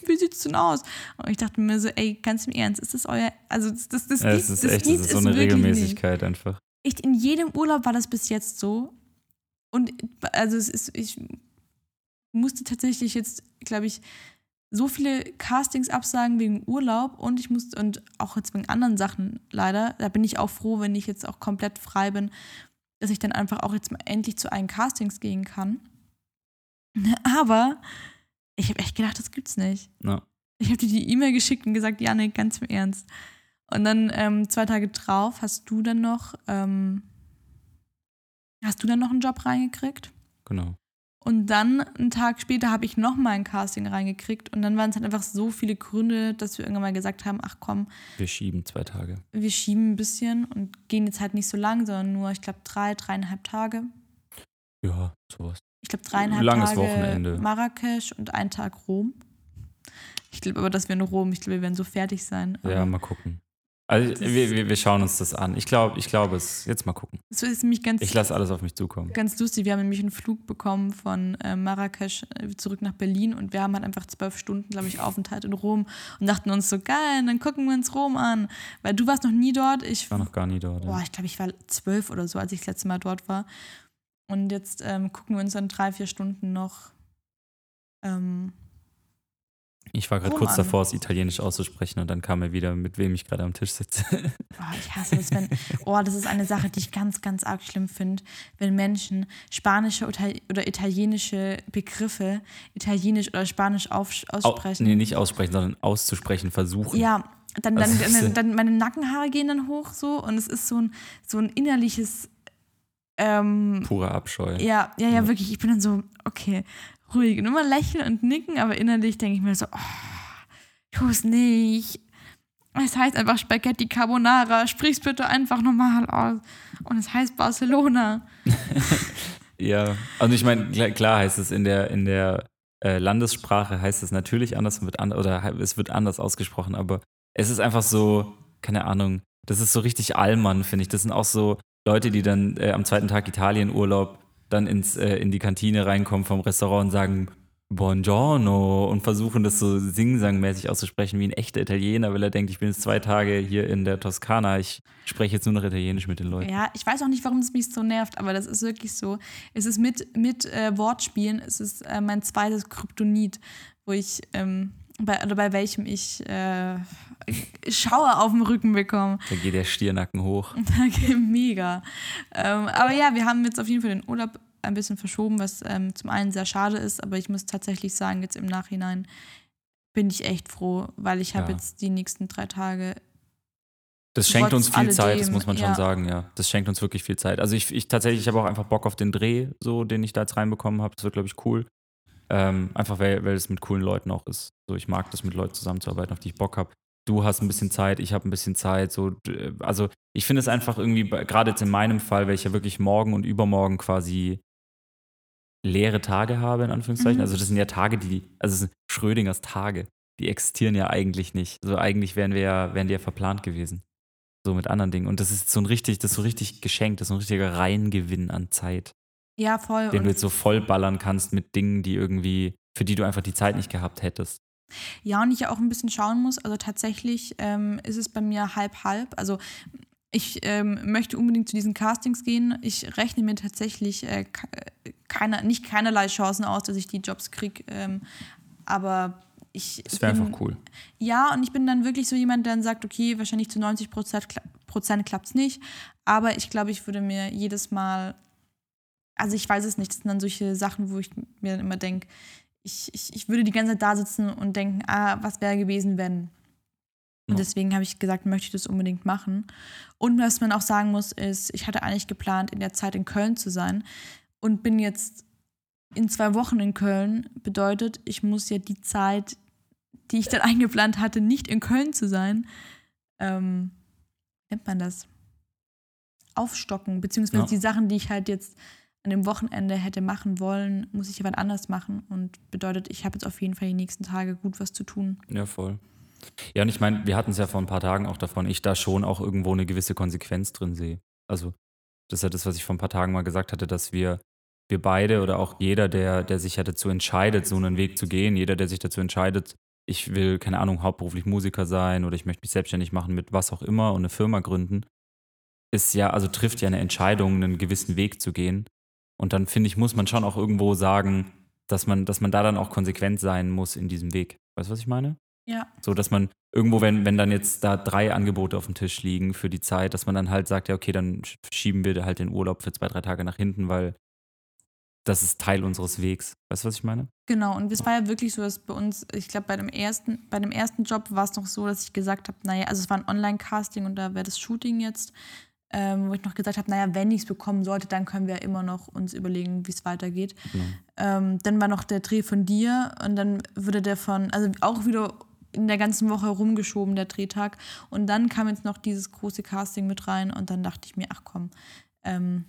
wie sieht's denn aus? Und ich dachte mir so, ey, ganz im Ernst, ist das euer, also das, das, das, Ja, es ist das echt, das ist so es eine wirklich nicht. Regelmäßigkeit einfach. Echt, in jedem Urlaub war das bis jetzt so. Und also es ist, ich musste tatsächlich jetzt, glaube ich, so viele Castings absagen wegen Urlaub und ich musste, und auch jetzt wegen anderen Sachen leider, da bin ich auch froh, wenn ich jetzt auch komplett frei bin, dass ich dann einfach auch jetzt mal endlich zu allen Castings gehen kann. Aber ich habe echt gedacht, das gibt's nicht. Ja. Ich habe dir die E-Mail geschickt und gesagt, ja, nee, ganz im Ernst. Und dann ähm, zwei Tage drauf hast du dann noch, ähm, hast du dann noch einen Job reingekriegt? Genau. Und dann einen Tag später habe ich noch mal ein Casting reingekriegt und dann waren es halt einfach so viele Gründe, dass wir irgendwann mal gesagt haben, ach komm, Wir schieben zwei Tage. wir schieben ein bisschen und gehen jetzt halt nicht so lang, sondern nur, ich glaube, drei, dreieinhalb Tage. Ja, sowas. Ich glaube, dreieinhalb Langes Tage Wochenende. Marrakesch und ein Tag Rom. Ich glaube aber, dass wir in Rom, ich glaube, wir werden so fertig sein. Ja, mal gucken. Also Das- wir, wir, wir schauen uns das an. Ich glaube, ich glaube es. Jetzt mal gucken. Das ist nämlich ganz, Ich lasse alles auf mich zukommen. ganz lustig. Wir haben nämlich einen Flug bekommen von äh, Marrakesch äh, zurück nach Berlin und wir haben halt einfach zwölf Stunden, glaube ich, Aufenthalt in Rom und dachten uns so, geil, dann gucken wir uns Rom an. Weil du warst noch nie dort. Ich Ich war noch gar nie dort. Boah, ich glaube, ich war zwölf oder so, als ich das letzte Mal dort war. Und jetzt ähm, gucken wir uns dann drei, vier Stunden noch. Ähm, Ich war gerade kurz an. davor, es italienisch auszusprechen und dann kam er wieder, mit wem ich gerade am Tisch sitze. boah, ich hasse das, wenn. Oh, das ist eine Sache, die ich ganz, ganz arg schlimm finde, wenn Menschen spanische oder, italienische Begriffe italienisch oder spanisch auf, Au, aussprechen. nee, nicht aussprechen, sondern auszusprechen versuchen. Ja, dann, dann, Also, dann, dann meine Nackenhaare gehen dann hoch so und es ist so ein, so ein innerliches. Ähm, Purer Abscheu. Ja, ja, ja, wirklich. Ich bin dann so, okay, ruhig. Und immer lächeln und nicken, aber innerlich denke ich mir so, oh, tu es nicht. Es heißt einfach Spaghetti Carbonara. Sprich's bitte einfach normal aus. Und es heißt Barcelona. Ja, also ich meine, klar, klar heißt es in der, in der äh, Landessprache heißt es natürlich anders und wird an, oder es wird anders ausgesprochen, aber es ist einfach so, keine Ahnung, das ist so richtig Allmann, finde ich. Das sind auch so Leute, die dann äh, am zweiten Tag Italienurlaub dann ins, äh, in die Kantine reinkommen vom Restaurant und sagen Buongiorno und versuchen das so singsangmäßig auszusprechen wie ein echter Italiener, weil er denkt, ich bin jetzt zwei Tage hier in der Toskana, ich spreche jetzt nur noch Italienisch mit den Leuten. Ja, ich weiß auch nicht, warum es mich so nervt, aber das ist wirklich so. Es ist mit, mit äh, Wortspielen, es ist äh, mein zweites Kryptonit, wo ich, ähm, bei, oder bei welchem ich äh, Schauer auf dem Rücken bekomme. Da geht der Stirnacken hoch. Okay, mega. Ähm, aber ja, wir haben jetzt auf jeden Fall den Urlaub ein bisschen verschoben, was ähm, zum einen sehr schade ist, aber ich muss tatsächlich sagen, jetzt im Nachhinein bin ich echt froh, weil ich habe Ja. jetzt die nächsten drei Tage. Das schenkt Trotz uns viel Zeit, das alledem, muss man schon ja. sagen, ja. Das schenkt uns wirklich viel Zeit. Also ich, ich tatsächlich, ich habe auch einfach Bock auf den Dreh, so, den ich da jetzt reinbekommen habe. Das wird, glaube ich, cool. Ähm, einfach weil, weil es mit coolen Leuten auch ist. So, ich mag das, mit Leuten zusammenzuarbeiten, auf die ich Bock habe. Du hast ein bisschen Zeit, ich habe ein bisschen Zeit. So, d- also ich finde es einfach irgendwie, gerade jetzt in meinem Fall, weil ich ja wirklich morgen und übermorgen quasi leere Tage habe, in Anführungszeichen. Mhm. Also das sind ja Tage, die, also es sind Schrödingers Tage. Die existieren ja eigentlich nicht. So eigentlich wären wir ja, wären die ja verplant gewesen so mit anderen Dingen. Und das ist so ein richtig, das ist so richtig geschenkt, das ist so ein richtiger Reingewinn an Zeit, Ja, voll. den du jetzt so vollballern kannst mit Dingen, die irgendwie, für die du einfach die Zeit nicht gehabt hättest. Ja, und ich ja auch ein bisschen schauen muss. Also tatsächlich ähm, ist es bei mir halb-halb. Also ich ähm, möchte unbedingt zu diesen Castings gehen. Ich rechne mir tatsächlich äh, ke- keine, nicht keinerlei Chancen aus, dass ich die Jobs kriege. Ähm, aber ich. Das wäre einfach cool. Ja, und ich bin dann wirklich so jemand, der dann sagt, okay, wahrscheinlich zu 90 Prozent, Prozent klappt es nicht. Aber ich glaube, ich würde mir jedes Mal, also ich weiß es nicht, das sind dann solche Sachen, wo ich mir dann immer denke, ich, ich, ich würde die ganze Zeit da sitzen und denken, ah, was wäre gewesen, wenn. Und deswegen habe ich gesagt, möchte ich das unbedingt machen. Und was man auch sagen muss, ist, ich hatte eigentlich geplant, in der Zeit in Köln zu sein und bin jetzt in zwei Wochen in Köln. Bedeutet, ich muss ja die Zeit, die ich dann eingeplant hatte, nicht in Köln zu sein, ähm, nennt man das? Aufstocken, beziehungsweise Ja. die Sachen, die ich halt jetzt an dem Wochenende hätte machen wollen, muss ich jemand anders machen. Und bedeutet, ich habe jetzt auf jeden Fall die nächsten Tage gut was zu tun. Ja, voll. Ja, und ich meine, wir hatten es ja vor ein paar Tagen auch davon, ich da schon auch irgendwo eine gewisse Konsequenz drin sehe. Also, das ist ja das, was ich vor ein paar Tagen mal gesagt hatte, dass wir, wir beide oder auch jeder, der, der sich ja dazu entscheidet, so einen Weg zu gehen, jeder, der sich dazu entscheidet, ich will, keine Ahnung, hauptberuflich Musiker sein oder ich möchte mich selbstständig machen mit was auch immer und eine Firma gründen, ist ja, also trifft ja eine Entscheidung, einen gewissen Weg zu gehen. Und dann finde ich, muss man schon auch irgendwo sagen, dass man, dass man da dann auch konsequent sein muss in diesem Weg. Weißt du, was ich meine? Ja. So, dass man irgendwo, wenn, wenn dann jetzt da drei Angebote auf dem Tisch liegen für die Zeit, dass man dann halt sagt, ja, okay, dann sch- schieben wir halt den Urlaub für zwei, drei Tage nach hinten, weil das ist Teil unseres Wegs. Weißt du, was ich meine? Genau, und es war ja wirklich so, dass bei uns, ich glaube, bei dem ersten, bei dem ersten Job war es noch so, dass ich gesagt habe, naja, also es war ein Online-Casting und da wäre das Shooting jetzt, ähm, wo ich noch gesagt habe, naja, wenn ich es bekommen sollte, dann können wir immer noch uns überlegen, wie es weitergeht. Genau. Ähm, dann war noch der Dreh von dir und dann würde der von, also auch wieder in der ganzen Woche rumgeschoben, der Drehtag. Und dann kam jetzt noch dieses große Casting mit rein und dann dachte ich mir, ach komm, ähm,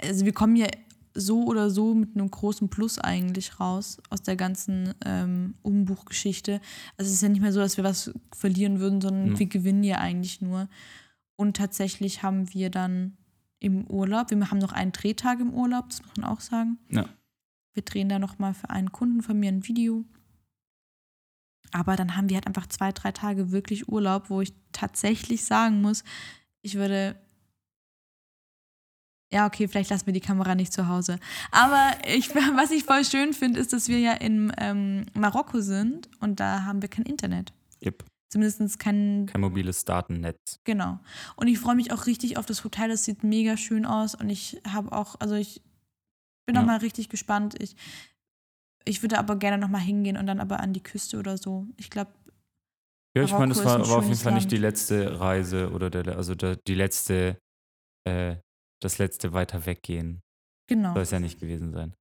also wir kommen ja so oder so mit einem großen Plus eigentlich raus aus der ganzen ähm, Umbuchgeschichte. Also es ist ja nicht mehr so, dass wir was verlieren würden, sondern Ja. wir gewinnen ja eigentlich nur. Und tatsächlich haben wir dann im Urlaub, wir haben noch einen Drehtag im Urlaub, das muss man auch sagen. Ja. Wir drehen da nochmal für einen Kunden von mir ein Video. Aber dann haben wir halt einfach zwei, drei Tage wirklich Urlaub, wo ich tatsächlich sagen muss, ich würde. Ja, okay, vielleicht lassen wir die Kamera nicht zu Hause. Aber ich, was ich voll schön finde, ist, dass wir ja in ähm, Marokko sind und da haben wir kein Internet. Yep. Zumindest kein Kein mobiles Datennetz. Genau. Und ich freue mich auch richtig auf das Hotel. Das sieht mega schön aus. Und ich habe auch, also ich bin Ja. noch mal richtig gespannt. Ich, ich würde aber gerne noch mal hingehen und dann aber an die Küste oder so. Ich glaube, Ja, ich meine, das war, war auf jeden Fall nicht die letzte Reise oder der, also der, die letzte, äh, das letzte weiter weggehen. genau. Soll es ja nicht gewesen sein.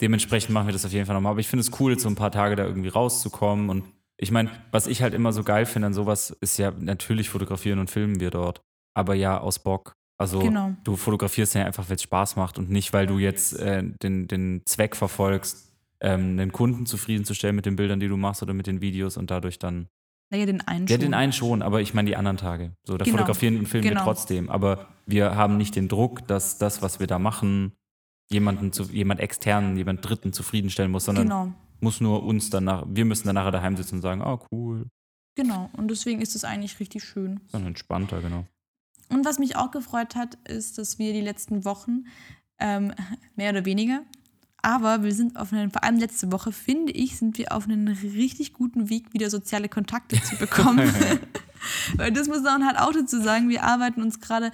Dementsprechend machen wir das auf jeden Fall nochmal. Aber ich finde es cool, jetzt so ein paar Tage da irgendwie rauszukommen. Und ich meine, was ich halt immer so geil finde an sowas, ist ja, natürlich fotografieren und filmen wir dort. Aber ja, aus Bock. Also Genau. du fotografierst ja einfach, weil es Spaß macht und nicht, weil du jetzt äh, den, den Zweck verfolgst, ähm, den Kunden zufriedenzustellen mit den Bildern, die du machst oder mit den Videos und dadurch dann Naja, den einen ja, schon. den einen schon, aber ich meine die anderen Tage. So, da Genau. fotografieren und filmen Genau. wir trotzdem. Aber wir haben nicht den Druck, dass das, was wir da machen, jemanden zu, jemand externen, jemand Dritten zufriedenstellen muss, sondern Genau. Muss nur uns danach, wir müssen dann nachher daheim sitzen und sagen, ah, cool. Genau. Und deswegen ist es eigentlich richtig schön. Dann entspannter, genau. Und was mich auch gefreut hat, ist, dass wir die letzten Wochen ähm, mehr oder weniger, aber wir sind auf einen, vor allem letzte Woche, finde ich, sind wir auf einen richtig guten Weg, wieder soziale Kontakte zu bekommen. weil das muss man halt auch dazu sagen, wir arbeiten uns gerade,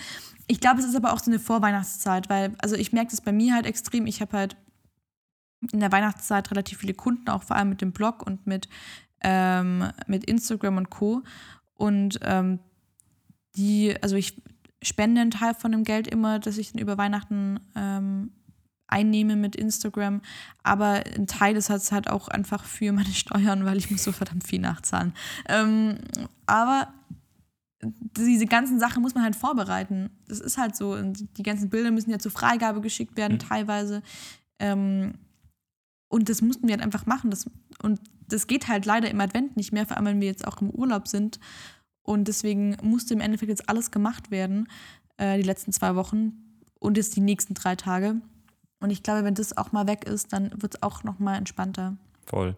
ich glaube, es ist aber auch so eine Vorweihnachtszeit, weil, also ich merke das bei mir halt extrem, ich habe halt in der Weihnachtszeit relativ viele Kunden, auch vor allem mit dem Blog und mit, ähm, mit Instagram und Co. Und ähm, die, also ich spende einen Teil von dem Geld immer, das ich dann über Weihnachten ähm, einnehme mit Instagram, aber ein Teil ist halt, halt auch einfach für meine Steuern, weil ich muss so verdammt viel nachzahlen. Ähm, aber diese ganzen Sachen muss man halt vorbereiten. Das ist halt so. Und die ganzen Bilder müssen ja zur Freigabe geschickt werden, Mhm. teilweise. Ähm, und das mussten wir halt einfach machen. Das, und das geht halt leider im Advent nicht mehr, vor allem wenn wir jetzt auch im Urlaub sind. Und deswegen musste im Endeffekt jetzt alles gemacht werden, äh, die letzten zwei Wochen und jetzt die nächsten drei Tage. Und ich glaube, wenn das auch mal weg ist, dann wird es auch noch mal entspannter. Voll.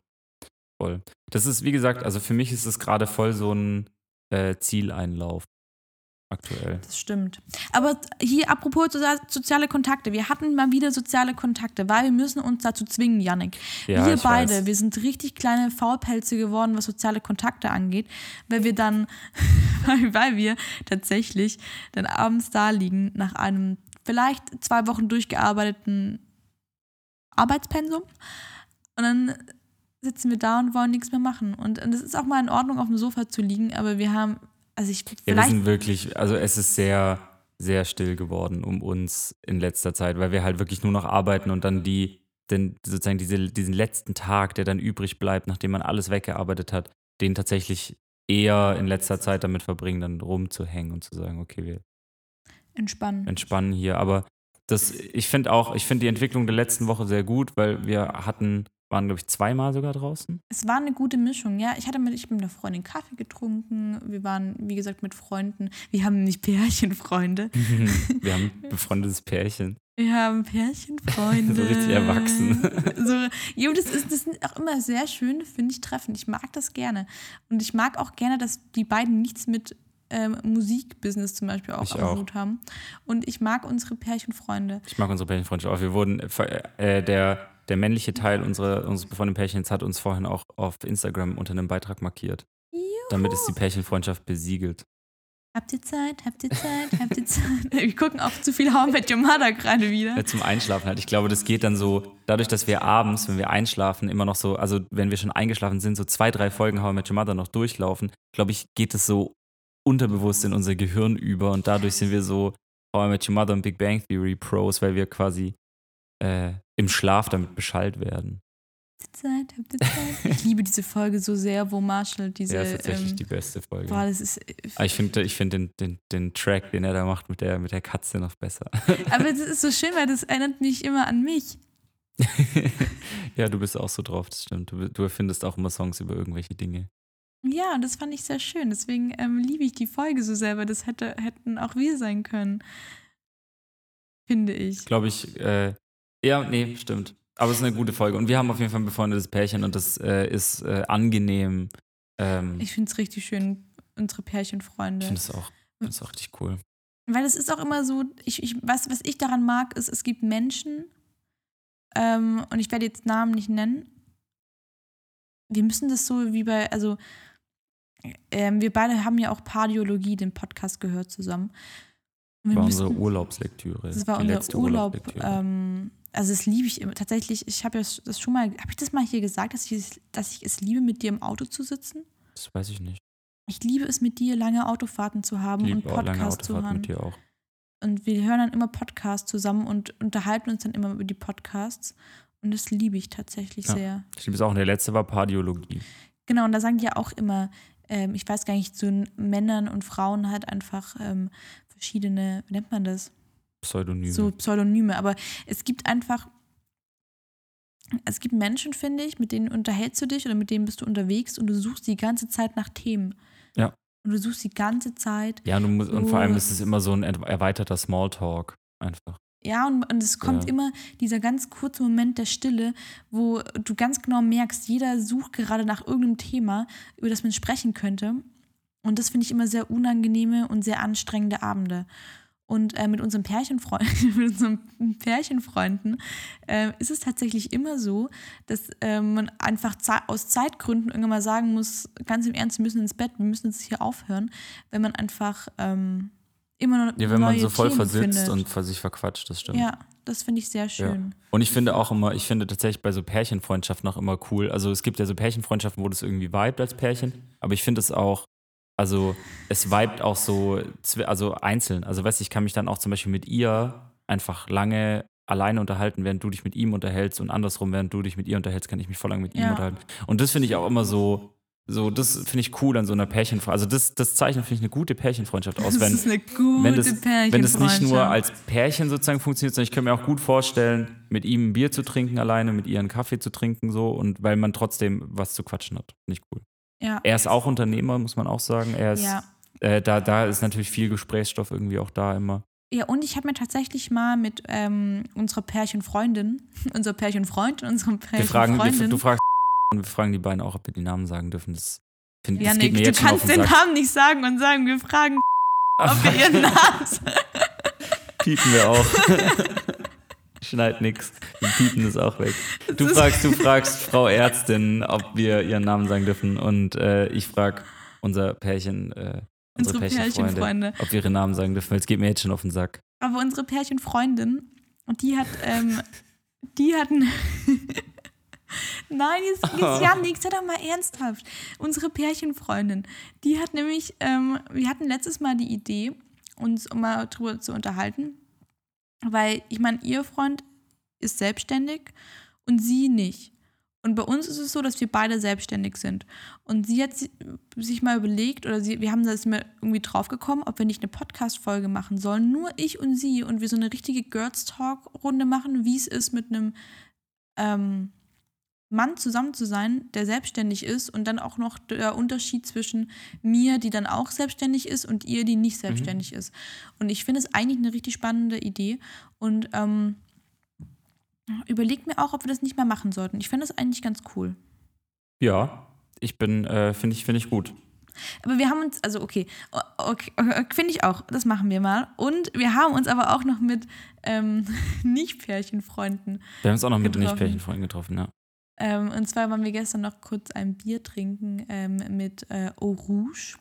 Voll. Das ist, wie gesagt, also für mich ist es gerade voll so ein äh, Zieleinlauf aktuell. Das stimmt. Aber hier apropos sozial- soziale Kontakte. Wir hatten mal wieder soziale Kontakte, weil wir müssen uns dazu zwingen, Yannick. Ja, wir beide, weiß. wir sind richtig kleine Faulpelze geworden, was soziale Kontakte angeht, weil wir dann, weil, wir tatsächlich dann abends da liegen nach einem vielleicht zwei Wochen durchgearbeiteten Arbeitspensum und dann sitzen wir da und wollen nichts mehr machen. Und und es ist auch mal in Ordnung, auf dem Sofa zu liegen, aber wir haben, also ich, Ja, wir sind wirklich, also es ist sehr, sehr still geworden um uns in letzter Zeit, weil wir halt wirklich nur noch arbeiten und dann die, den, sozusagen diese, diesen letzten Tag, der dann übrig bleibt, nachdem man alles weggearbeitet hat, den tatsächlich eher in letzter Zeit damit verbringen, dann rumzuhängen und zu sagen, okay, wir entspannen. entspannen hier. Aber das, ich finde auch, ich finde die Entwicklung der letzten Woche sehr gut, weil wir hatten, waren, glaube ich, zweimal sogar draußen. Es war eine gute Mischung, ja. Ich hatte mit, ich bin mit einer Freundin Kaffee getrunken. Wir waren, wie gesagt, mit Freunden. Wir haben nicht Pärchenfreunde. wir haben ein befreundetes Pärchen. Wir haben Pärchenfreunde. So richtig erwachsen. So, jo, das, ist, das sind auch immer sehr schöne, finde ich, Treffen. Ich mag das gerne. Und ich mag auch gerne, dass die beiden nichts mit ähm, Musikbusiness zum Beispiel auch Ich am auch. Hut haben. Und ich mag unsere Pärchenfreunde. Ich mag unsere Pärchenfreundschaft auch. Wir wurden, äh, der, der männliche Teil unserer, unseres befreundeten Pärchens hat uns vorhin auch auf Instagram unter einem Beitrag markiert. Damit ist die Pärchenfreundschaft besiegelt. Habt ihr Zeit? Habt ihr Zeit? Habt ihr Zeit? Wir gucken auf zu viel How I Met Your Mother gerade wieder. Ja, zum Einschlafen halt. Ich glaube, das geht dann so, dadurch, dass wir abends, wenn wir einschlafen, immer noch so, also wenn wir schon eingeschlafen sind, so zwei, drei Folgen How I Met Your Mother noch durchlaufen, glaube ich, geht es so unterbewusst in unser Gehirn über und dadurch sind wir so How I Met Your Mother und Big Bang Theory Pros, weil wir quasi äh, im Schlaf damit beschallt werden. Zeit, habt ihr Zeit. Ich liebe diese Folge so sehr, wo Marshall diese. Ja, ist tatsächlich ähm, die beste Folge. boah, das ist. Aber ich finde ich find den, den, den Track, den er da macht mit der, mit der Katze noch besser. Aber das ist so schön, weil das erinnert mich immer an mich. ja, du bist auch so drauf, das stimmt. Du, du erfindest auch immer Songs über irgendwelche Dinge. Ja, und das fand ich sehr schön. Deswegen ähm, liebe ich die Folge so sehr, weil das hätte, hätten auch wir sein können. Finde ich. Glaube ich, äh, ja, nee, stimmt. Aber es ist eine gute Folge. Und wir haben auf jeden Fall ein befreundetes Pärchen und das äh, ist äh, angenehm. Ähm, Ich finde es richtig schön, unsere Pärchenfreunde. ich finde es auch, find's auch richtig cool. Weil es ist auch immer so, ich, ich, was, was ich daran mag, ist, es gibt Menschen, ähm, und ich werde jetzt Namen nicht nennen. Wir müssen das so wie bei, also ähm, wir beide haben ja auch Pardiologie, den Podcast gehört zusammen. Wir War müssten- unsere Urlaubslektüre. Das war die unser letzte Urlaub. Urlaubslektüre. Ähm, also das liebe ich immer. Tatsächlich, ich habe ja das schon mal, habe ich das mal hier gesagt, dass ich, es- dass ich es liebe, mit dir im Auto zu sitzen? das weiß ich nicht. Ich liebe es, mit dir lange Autofahrten zu haben und Podcasts zu haben. mit dir auch. Und wir hören dann immer Podcasts zusammen und unterhalten uns dann immer über die Podcasts. Und das liebe ich tatsächlich Ja. sehr. Ich liebe es auch. Und der letzte war Pardiologie. Genau, und da sagen die ja auch immer, ähm, ich weiß gar nicht, zu Männern und Frauen halt einfach ähm, verschiedene, wie nennt man das? Pseudonyme. so Pseudonyme. Aber es gibt einfach, es gibt Menschen, finde ich, mit denen unterhältst du dich oder mit denen bist du unterwegs und du suchst die ganze Zeit nach Themen. Ja. Und du suchst die ganze Zeit. ja, und, du musst, und vor allem ist es immer so ein er- erweiterter Smalltalk. Einfach. Ja, und, und es kommt Ja. immer dieser ganz kurze Moment der Stille, wo du ganz genau merkst, jeder sucht gerade nach irgendeinem Thema, über das man sprechen könnte. Und das finde ich immer sehr unangenehme und sehr anstrengende Abende. Und äh, mit unseren Pärchenfreunden, mit unseren Pärchenfreunden äh, ist es tatsächlich immer so, dass äh, man einfach Ze aus Zeitgründen irgendwann mal sagen muss, ganz im Ernst, wir müssen ins Bett, wir müssen jetzt hier aufhören, wenn man einfach ähm, immer noch Ja, wenn man so voll Themen versitzt findet. und vor sich verquatscht, das stimmt. Ja, das finde ich sehr schön. Und ich finde auch immer, ich finde tatsächlich bei so Pärchenfreundschaften auch immer cool. Also es gibt ja so Pärchenfreundschaften, wo das irgendwie vibet als Pärchen, aber ich finde es auch, also es vibet auch so, also einzeln. Also weißt du, ich kann mich dann auch zum Beispiel mit ihr einfach lange alleine unterhalten, während du dich mit ihm unterhältst und andersrum, während du dich mit ihr unterhältst, kann ich mich voll lange mit ihm Ja. unterhalten. Und das finde ich auch immer so, so, das finde ich cool an so einer Pärchenfreundschaft. Also das, das zeichnet, finde ich, eine gute Pärchenfreundschaft aus, Das wenn, ist eine gute wenn das, wenn das nicht nur Pärchenfreundschaft. als Pärchen sozusagen funktioniert, sondern ich kann mir auch gut vorstellen, mit ihm ein Bier zu trinken alleine, mit ihr einen Kaffee zu trinken so und weil man trotzdem was zu quatschen hat. Finde ich cool. Ja. Er ist auch Unternehmer, muss man auch sagen. Er ist, Ja. äh, da, da ist natürlich viel Gesprächsstoff irgendwie auch da immer. ja, und ich habe mir tatsächlich mal mit ähm, unserer Pärchenfreundin, unser Pärchenfreund und unserem Wir fragen, wir, Pärchenfreundin. du fragst und wir fragen die beiden auch, ob wir die Namen sagen dürfen. Das, find, das Janik, geht mir du jetzt schon auf kannst den den. Namen nicht sagen und sagen, wir fragen, ob wir ihren Namen sagen. Piepen wir auch. Schneid nix. Wir piepen es auch weg. Du ist- fragst, du fragst Frau Ärztin, ob wir ihren Namen sagen dürfen. Und äh, ich frage unser Pärchen, äh, unsere, Unsere Pärchenfreunde, Pärchenfreunde. ob wir ihre Namen sagen dürfen. weil Es geht mir jetzt schon auf den Sack. Aber unsere Pärchenfreundin, und die hat, ähm, die hatten. Nein, jetzt, jetzt Janik, sei doch mal ernsthaft. Unsere Pärchenfreundin, die hat nämlich, ähm, wir hatten letztes Mal die Idee, uns mal drüber zu unterhalten, weil ich meine, ihr Freund ist selbstständig und sie nicht. Und bei uns ist es so, dass wir beide selbstständig sind. Und sie hat si- sich mal überlegt, oder sie, wir haben da mal irgendwie drauf gekommen, ob wir nicht eine Podcast-Folge machen sollen, nur ich und sie, und wir so eine richtige Girls Talk-Runde machen, wie es ist, mit einem ähm, Mann zusammen zu sein, der selbstständig ist, und dann auch noch der Unterschied zwischen mir, die dann auch selbstständig ist, und ihr, die nicht selbstständig ist. Und ich finde es eigentlich eine richtig spannende Idee. Und ähm, überlegt mir auch, ob wir das nicht mehr machen sollten. Ich finde das eigentlich ganz cool. Ja, ich bin, äh, finde ich, finde ich gut. Aber wir haben uns, also okay, okay, okay finde ich auch, das machen wir mal. Und wir haben uns aber auch noch mit ähm, Nicht-Pärchenfreunden. Wir haben uns auch noch mit. Nicht-Pärchenfreunden getroffen, ja. Ähm, und zwar waren wir gestern noch kurz ein Bier trinken ähm, mit äh, Eau Rouge,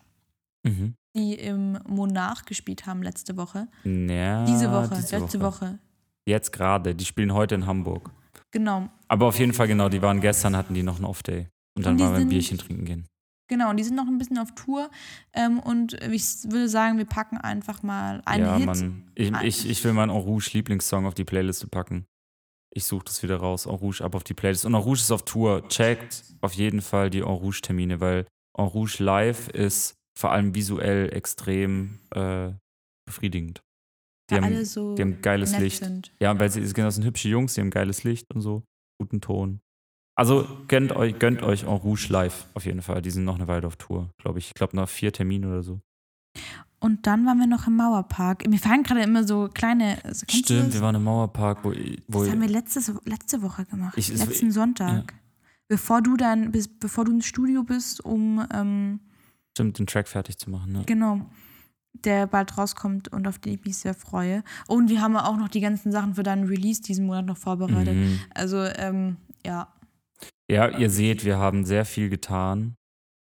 Mhm. die im Monarch gespielt haben letzte Woche. Ja, Diese Woche, diese letzte Woche. Jetzt gerade. Die spielen heute in Hamburg. Genau. Aber auf jeden Fall, genau, die waren gestern, hatten die noch einen Off-Day. Und dann Und waren wir ein Bierchen trinken gehen. Genau, und die sind noch ein bisschen auf Tour. Ähm, und ich würde sagen, wir packen einfach mal einen ja, Hit. Mann. Ich, ich, ich will meinen En Rouge Lieblingssong auf die Playliste packen. Ich suche das wieder raus. En Rouge ab auf die Playlist. Und En Rouge ist auf Tour. Checkt auf jeden Fall die En Rouge-Termine, weil En Rouge live ist vor allem visuell extrem äh, befriedigend. Die Weil haben, alle so die haben geiles nett Licht. sind. Ja, weil sie genau, das sind hübsche Jungs, die haben geiles Licht und so, guten Ton. Also gönnt euch, gönnt euch En Rouge live auf jeden Fall. Die sind noch eine Weile auf Tour, glaube ich. Ich glaube noch vier Termine oder so. Und dann waren wir noch im Mauerpark. Mir fallen gerade immer so kleine. Du Stimmt, wir waren im Mauerpark, wo, wo Das haben wir letztes, letzte Woche gemacht. Ich- letzten Sonntag. Bevor du dann, bis, bevor du ins Studio bist, um, ähm, stimmt, den Track fertig zu machen. Ne? genau, der bald rauskommt und auf den ich mich sehr freue. Und wir haben auch noch die ganzen Sachen für deinen Release diesen Monat noch vorbereitet. Mhm. Also, ähm, ja. Ja, ihr seht, wir haben sehr viel getan.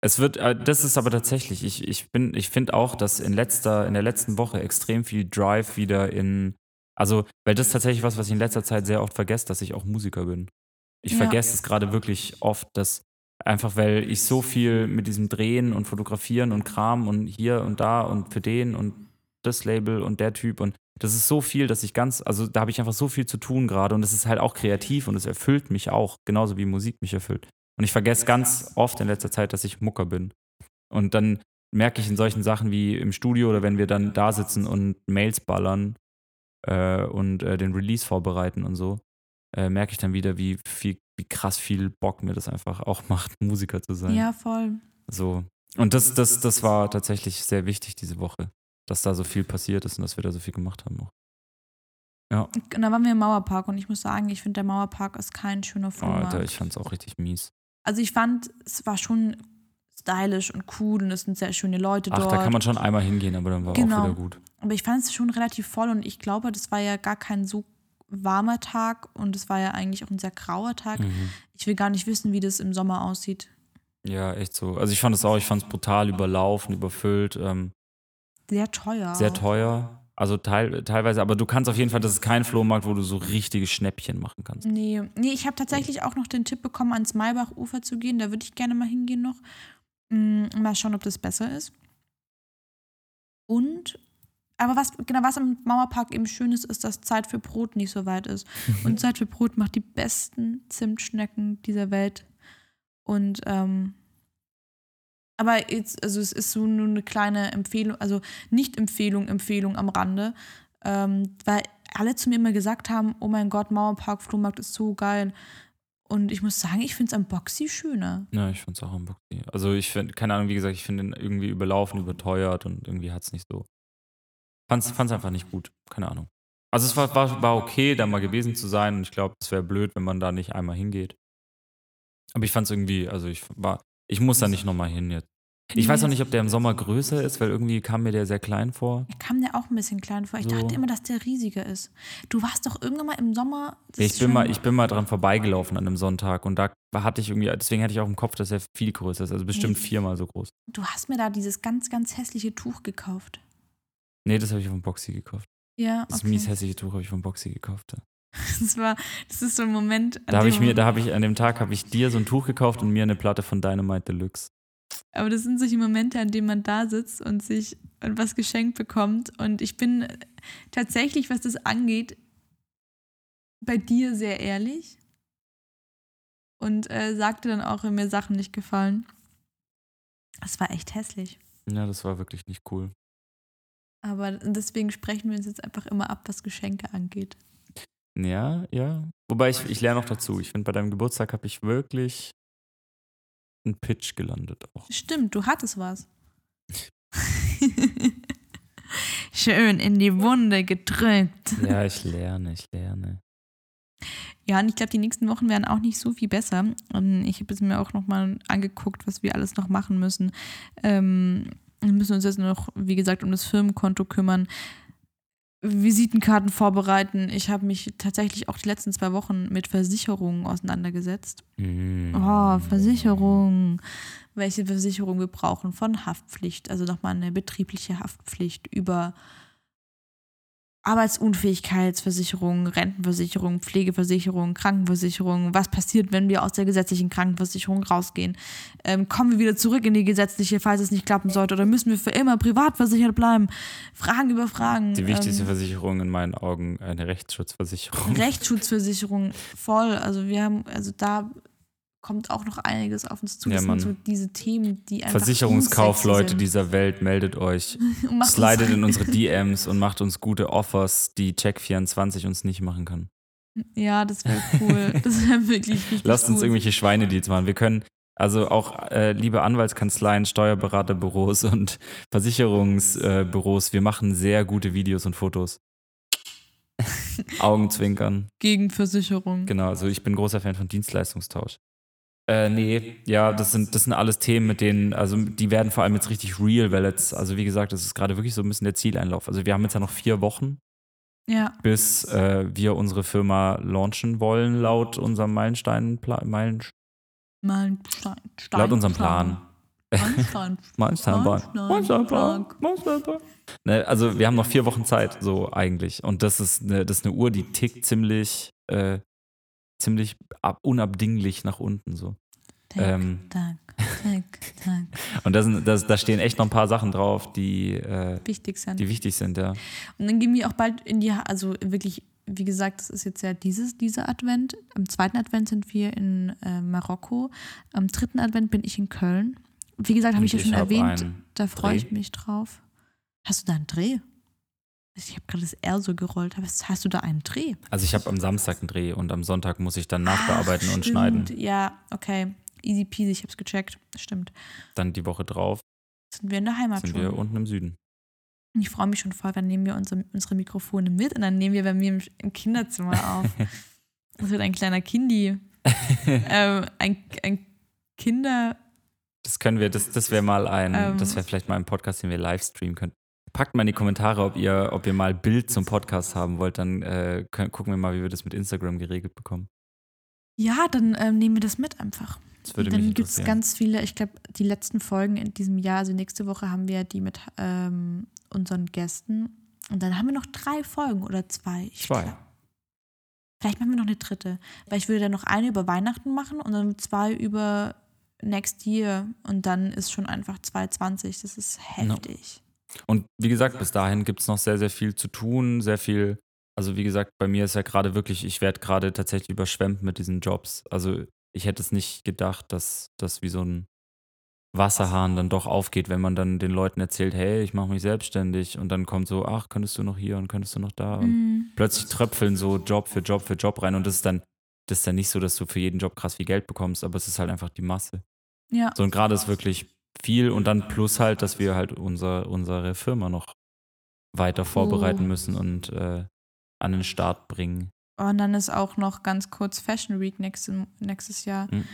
Es wird, äh, das ist aber tatsächlich, ich, ich bin, ich finde auch, dass in letzter, in der letzten Woche extrem viel Drive wieder in, also, weil das ist tatsächlich was, was ich in letzter Zeit sehr oft vergesse, dass ich auch Musiker bin. Ich Ja. vergesse es gerade wirklich oft, dass einfach, weil ich so viel mit diesem Drehen und Fotografieren und Kram und hier und da und für den und das Label und der Typ und das ist so viel, dass ich ganz, also da habe ich einfach so viel zu tun gerade und es ist halt auch kreativ und es erfüllt mich auch, genauso wie Musik mich erfüllt. Und ich vergesse ganz oft in letzter Zeit, dass ich Mucker bin. Und dann merke ich in solchen Sachen wie im Studio oder wenn wir dann da sitzen und Mails ballern äh, und äh, den Release vorbereiten und so, äh, merke ich dann wieder, wie viel, wie krass viel Bock mir das einfach auch macht, Musiker zu sein. Ja, voll. So. Und das, das, das war tatsächlich sehr wichtig diese Woche, dass da so viel passiert ist und dass wir da so viel gemacht haben auch. Ja, Und da waren wir im Mauerpark und ich muss sagen, ich finde, der Mauerpark ist kein schöner oh, Flohmarkt. Alter, ich fand's auch richtig mies. Also ich fand, es war schon stylisch und cool und es sind sehr schöne Leute Ach, dort. da kann man schon einmal hingehen, aber dann war Genau. auch wieder gut. Aber ich fand es schon relativ voll und ich glaube, das war ja gar kein so warmer Tag und es war ja eigentlich auch ein sehr grauer Tag. Mhm. Ich will gar nicht wissen, wie das im Sommer aussieht. Ja, echt so. Also ich fand es auch, ich fand es brutal überlaufen, überfüllt, ähm, Sehr teuer. sehr teuer. Also teil, teilweise, aber du kannst auf jeden Fall, das ist kein Flohmarkt, wo du so richtige Schnäppchen machen kannst. Nee, nee ich habe tatsächlich auch noch den Tipp bekommen, ans Maybach-Ufer zu gehen. Da würde ich gerne mal hingehen noch. Mm, mal schauen, ob das besser ist. Und, aber was, genau, was im Mauerpark eben schön ist, ist, dass Zeit für Brot nicht so weit ist. Und Zeit für Brot macht die besten Zimtschnecken dieser Welt. Und, ähm, aber jetzt, also es ist so nur eine kleine Empfehlung, also nicht Empfehlung, Empfehlung am Rande, ähm, weil alle zu mir immer gesagt haben, oh mein Gott, Mauerpark, Flohmarkt ist so geil. Und ich muss sagen, ich finde es am Boxy schöner. Ja, ich fand es auch am Bock. Also ich finde, keine Ahnung, wie gesagt, ich finde ihn irgendwie überlaufen, überteuert und irgendwie hat es nicht so. Fand's, fand's einfach nicht gut. Keine Ahnung. Also es war, war, war okay, da mal gewesen zu sein und ich glaube, es wäre blöd, wenn man da nicht einmal hingeht. Aber ich fand es irgendwie, also ich war, ich muss da nicht nochmal hin jetzt. Ich weiß auch nicht, ob der im Sommer größer ist, weil irgendwie kam mir der sehr klein vor. Mir kam der auch ein bisschen klein vor. Ich So. dachte immer, dass der riesiger ist. Du warst doch irgendwann mal im Sommer. das Ich bin, mal, ich bin mal dran vorbeigelaufen an einem Sonntag und da hatte ich irgendwie, deswegen hatte ich auch im Kopf, dass er viel größer ist, also bestimmt Nee. viermal so groß. Du hast mir da dieses ganz, ganz hässliche Tuch gekauft. Nee, das habe ich von Boxy gekauft. Ja, Das okay. mies hässliche Tuch habe ich von Boxy gekauft. Das war, das ist so ein Moment. an Da habe ich mir, da habe ich an dem Tag habe ich dir so ein Tuch gekauft und mir eine Platte von Dynamite Deluxe. Aber das sind solche Momente, an denen man da sitzt und sich was geschenkt bekommt. Und ich bin tatsächlich, was das angeht, bei dir sehr ehrlich. Und äh, sagte dann auch, wenn mir Sachen nicht gefallen. Das war echt hässlich. Ja, das war wirklich nicht cool. Aber deswegen sprechen wir uns jetzt einfach immer ab, was Geschenke angeht. Ja, ja. Wobei ich, ich lerne noch dazu. Ich finde, bei deinem Geburtstag habe ich wirklich einen Pitch gelandet auch. Stimmt, du hattest was. Schön in die Wunde gedrückt. Ja, ich lerne, ich lerne. Ja, und ich glaube, die nächsten Wochen werden auch nicht so viel besser. Und ich habe es mir auch nochmal angeguckt, was wir alles noch machen müssen. Ähm, wir müssen uns jetzt noch, wie gesagt, um das Firmenkonto kümmern. Visitenkarten vorbereiten. Ich habe mich tatsächlich auch die letzten zwei Wochen mit Versicherungen auseinandergesetzt. Mm. Oh, Versicherung. Welche Versicherung wir brauchen von Haftpflicht, also nochmal eine betriebliche Haftpflicht über Arbeitsunfähigkeitsversicherung, Rentenversicherung, Pflegeversicherung, Krankenversicherung. Was passiert, wenn wir aus der gesetzlichen Krankenversicherung rausgehen? Ähm, kommen wir wieder zurück in die gesetzliche, falls es nicht klappen sollte? Oder müssen wir für immer privat versichert bleiben? Fragen über Fragen. Die wichtigste ähm, Versicherung in meinen Augen eine Rechtsschutzversicherung. Rechtsschutzversicherung voll. Also wir haben, also da kommt auch noch einiges auf uns zu. Ja, Das Mann. sind so diese Themen, die einfach Versicherungskaufleute dieser Welt, meldet euch. Slidet in unsere DMs und macht uns gute Offers, die Check24 uns nicht machen kann. Ja, das wäre cool. Das wäre wirklich richtig Lasst uns gut. irgendwelche Schweinedeals machen. Wir können also auch äh, liebe Anwaltskanzleien, Steuerberaterbüros und Versicherungsbüros, wir machen sehr gute Videos und Fotos. Augenzwinkern. gegen Versicherung. Genau, also ich bin großer Fan von Dienstleistungstausch. Äh, nee, ja, das sind, das sind alles Themen, mit denen, also die werden vor allem jetzt richtig real, weil jetzt, also wie gesagt, das ist gerade wirklich so ein bisschen der Zieleinlauf. Also wir haben jetzt ja noch vier Wochen, Ja, bis äh, wir unsere Firma launchen wollen, laut unserem Meilenstein, Meilen, Meilenstein. Stein, laut unserem Plan. Meilenstein. Meilensteinplan. Meilenstein- Meilensteinplan. Meilensteinplan. Ne, also wir haben noch vier Wochen Zeit, so eigentlich. Und das ist eine, das ist eine Uhr, die tickt ziemlich, äh, ziemlich ab, unabdinglich nach unten so. Tick, Ähm. tack, tick, tack. Und da, sind, das, da stehen echt noch ein paar Sachen drauf, die, äh, Wichtig sind. die wichtig sind, ja. Und dann gehen wir auch bald in die, also wirklich, wie gesagt, das ist jetzt ja dieses, dieser Advent. Am zweiten Advent sind wir in äh, Marokko. Am dritten Advent bin ich in Köln. Wie gesagt, habe ich ja schon erwähnt, da freue ich mich drauf. Hast du da einen Dreh? Ich habe gerade das R so gerollt. aber Hast du da einen Dreh? Also ich habe am Samstag einen Dreh und am Sonntag muss ich dann nachbearbeiten Ach, und schneiden. Ja, okay. Easy peasy, ich habe es gecheckt. Stimmt. Dann die Woche drauf Sind wir in der Heimat sind schon. wir unten im Süden. Ich freue mich schon voll, dann nehmen wir unsere, unsere Mikrofone mit und dann nehmen wir bei mir im, im Kinderzimmer auf. Das wird ein kleiner Kindi. ähm, ein, ein Kinder. Das können wir, das, das wäre mal ein, Ähm. das wäre vielleicht mal ein Podcast, den wir live streamen könnten. Packt mal in die Kommentare, ob ihr, ob ihr mal Bild zum Podcast haben wollt, dann äh, können, gucken wir mal, wie wir das mit Instagram geregelt bekommen. Ja, dann ähm, nehmen wir das mit einfach. Das würde Und dann gibt es ganz viele, ich glaube, die letzten Folgen in diesem Jahr, also nächste Woche haben wir die mit ähm, unseren Gästen. Und dann haben wir noch drei Folgen oder zwei. Zwei. glaub- Vielleicht machen wir noch eine dritte. Weil ich würde dann noch eine über Weihnachten machen und dann zwei über Next Year. Und dann ist schon einfach 220. Das ist heftig. Und wie gesagt, bis dahin gibt es noch sehr, sehr viel zu tun, sehr viel. Also wie gesagt, bei mir ist ja gerade wirklich, ich werde gerade tatsächlich überschwemmt mit diesen Jobs. Also ich hätte es nicht gedacht, dass das wie so ein Wasserhahn dann doch aufgeht, wenn man dann den Leuten erzählt, hey, ich mache mich selbstständig und dann kommt so, ach, könntest du noch hier und könntest du noch da und Mhm. plötzlich tröpfeln so Job für Job für Job rein und das ist dann, das ist dann nicht so, dass du für jeden Job krass viel Geld bekommst, aber es ist halt einfach die Masse. Ja. So und gerade ist wirklich viel und dann plus halt, dass wir halt unser, unsere Firma noch weiter vorbereiten Oh. müssen und äh, an den Start bringen. Und dann ist auch noch ganz kurz Fashion Week nächstes, nächstes Jahr. Mhm.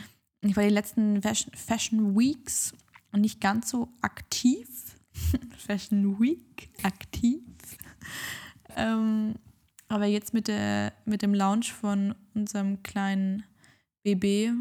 Ich war die letzten Fashion, Fashion Weeks nicht ganz so aktiv. Fashion Week aktiv. ähm, aber jetzt mit, der, mit dem Launch von unserem kleinen BB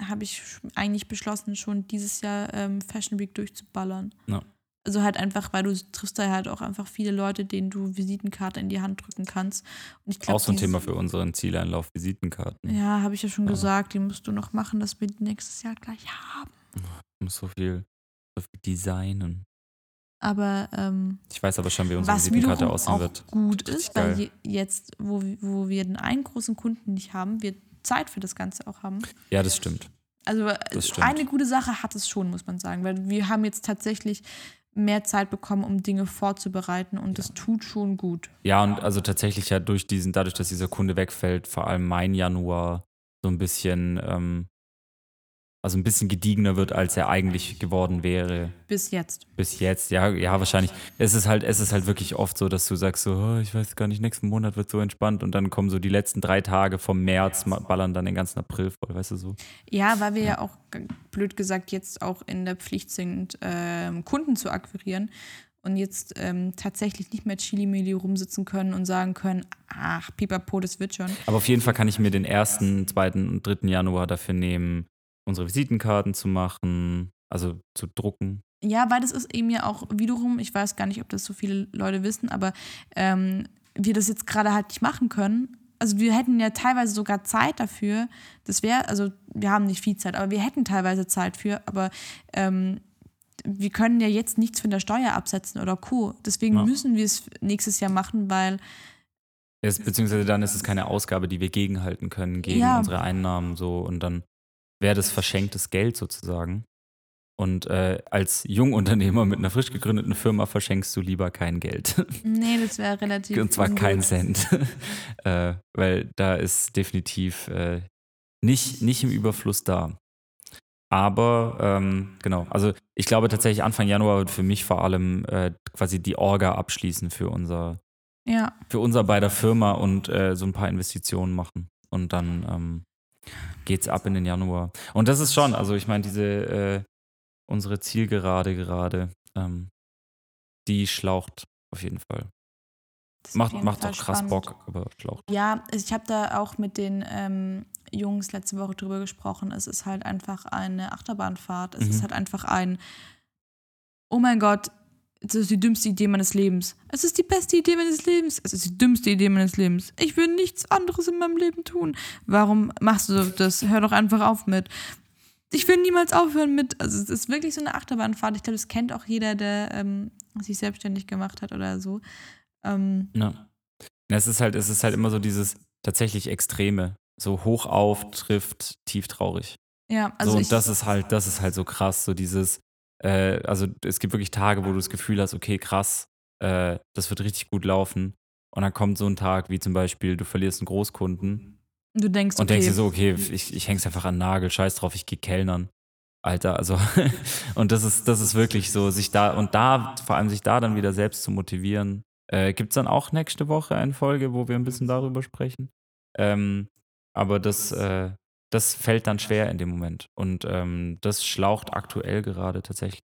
habe ich eigentlich beschlossen, schon dieses Jahr ähm, Fashion Week durchzuballern. Ja. Also halt einfach, weil du triffst da halt auch einfach viele Leute, denen du Visitenkarte in die Hand drücken kannst. Und ich glaub, Auch so ein Thema für unseren Zieleinlauf, Visitenkarten. Ja, habe ich ja schon Ja. gesagt, die musst du noch machen, dass wir die nächstes Jahr gleich haben. Ich muss so viel, so viel designen. Aber ähm, Ich weiß aber schon, wie unsere was Visitenkarte aussehen auch wird. gut Richtig ist, weil je, jetzt, wo, wir- wo wir den einen großen Kunden nicht haben, wir Zeit für das Ganze auch haben. Ja, das stimmt. Also Das stimmt. eine gute Sache hat es schon, muss man sagen, weil wir haben jetzt tatsächlich mehr Zeit bekommen, um Dinge vorzubereiten und das tut schon gut. Ja, und also tatsächlich ja durch diesen, dadurch, dass dieser Kunde wegfällt, vor allem mein Januar so ein bisschen, ähm, also ein bisschen gediegener wird, als er eigentlich geworden wäre. Bis jetzt. Bis jetzt, ja, ja, wahrscheinlich. Es ist halt, es ist halt wirklich oft so, dass du sagst so, oh, ich weiß gar nicht, nächsten Monat wird so entspannt und dann kommen so die letzten drei Tage vom März, ballern dann den ganzen April voll, weißt du so. Ja, weil wir ja auch g- blöd gesagt jetzt auch in der Pflicht sind, ähm, Kunden zu akquirieren und jetzt ähm, tatsächlich nicht mehr Chili-Mili rumsitzen können und sagen können, ach, pipapo, das wird schon. Aber auf jeden Fall kann ich mir den ersten, zweiten und dritten Januar dafür nehmen, unsere Visitenkarten zu machen, also zu drucken Ja, weil das ist eben ja auch wiederum, ich weiß gar nicht, ob das so viele Leute wissen, aber ähm, wir das jetzt gerade halt nicht machen können. Also wir hätten ja teilweise sogar Zeit dafür. Das wäre, also wir haben nicht viel Zeit, aber wir hätten teilweise Zeit für, aber ähm, wir können ja jetzt nichts von der Steuer absetzen oder Co. Deswegen Ja. müssen wir es nächstes Jahr machen, weil Es, beziehungsweise dann ist es keine Ausgabe, die wir gegenhalten können gegen Ja. unsere Einnahmen so und dann wäre das verschenktes Geld sozusagen. Und äh, als Jungunternehmer mit einer frisch gegründeten Firma verschenkst du lieber kein Geld. nee, das wäre relativ. Und zwar ungut. kein Cent. äh, weil da ist definitiv äh, nicht, nicht im Überfluss da. Aber ähm, genau, also ich glaube tatsächlich Anfang Januar wird für mich vor allem äh, quasi die Orga abschließen für unser, Ja, für unser beider Firma und äh, so ein paar Investitionen machen. Und dann ähm, geht's ab in den Januar. Und das ist schon, also ich meine, diese äh, unsere Zielgerade gerade, ähm, die schlaucht auf jeden Fall. das Macht, macht Fall auch krass spannend. Bock, aber schlaucht. Ja, ich habe da auch mit den ähm, Jungs letzte Woche drüber gesprochen. Es ist halt einfach eine Achterbahnfahrt. Es Mhm. ist halt einfach ein, oh mein Gott, das ist die dümmste Idee meines Lebens. Es ist die beste Idee meines Lebens. Es ist die dümmste Idee meines Lebens. Ich will nichts anderes in meinem Leben tun. Warum machst du das? Hör doch einfach auf mit. Ich will niemals aufhören mit. Also es ist wirklich so eine Achterbahnfahrt. Ich glaube, das kennt auch jeder, der ähm, sich selbstständig gemacht hat oder so. Ähm, Ja. Es ist halt, es ist halt immer so dieses tatsächlich Extreme. So hoch auf trifft tief traurig. ja, also so, ich, und das ist halt, das ist halt so krass, so dieses, äh, also es gibt wirklich Tage, wo du das Gefühl hast, okay, krass, äh, das wird richtig gut laufen. Und dann kommt so ein Tag, wie zum Beispiel, du verlierst einen Großkunden du denkst, und okay, denkst dir so, okay, ich, ich häng's einfach an den Nagel, scheiß drauf, ich geh Kellnern. Alter, also, und das ist, das ist wirklich so, sich da, und da, vor allem sich da dann wieder selbst zu motivieren. Äh, Gibt es dann auch nächste Woche eine Folge, wo wir ein bisschen darüber sprechen? Ähm, aber das, äh, das fällt dann schwer in dem Moment. Und ähm, das schlaucht aktuell gerade tatsächlich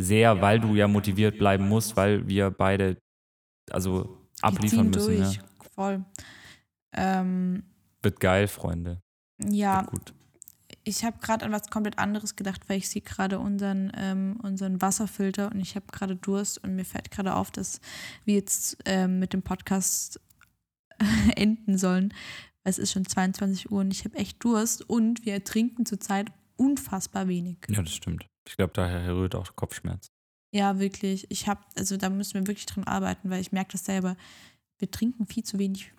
sehr, weil du ja motiviert bleiben musst, weil wir beide also abliefern müssen. durch. Ja. Voll. Ähm, Wird geil, Freunde. ja, Wird gut. ich habe gerade an was komplett anderes gedacht, weil ich sehe gerade unseren, ähm, unseren Wasserfilter und ich habe gerade Durst und mir fällt gerade auf, dass wir jetzt ähm, mit dem Podcast enden sollen. Es ist schon 22 Uhr und ich habe echt Durst und wir trinken zurzeit unfassbar wenig. Ja, das stimmt. Ich glaube, daher rührt auch Kopfschmerz. Ja, wirklich. Ich habe, also da müssen wir wirklich dran arbeiten, weil ich merke das selber. Wir trinken viel zu wenig.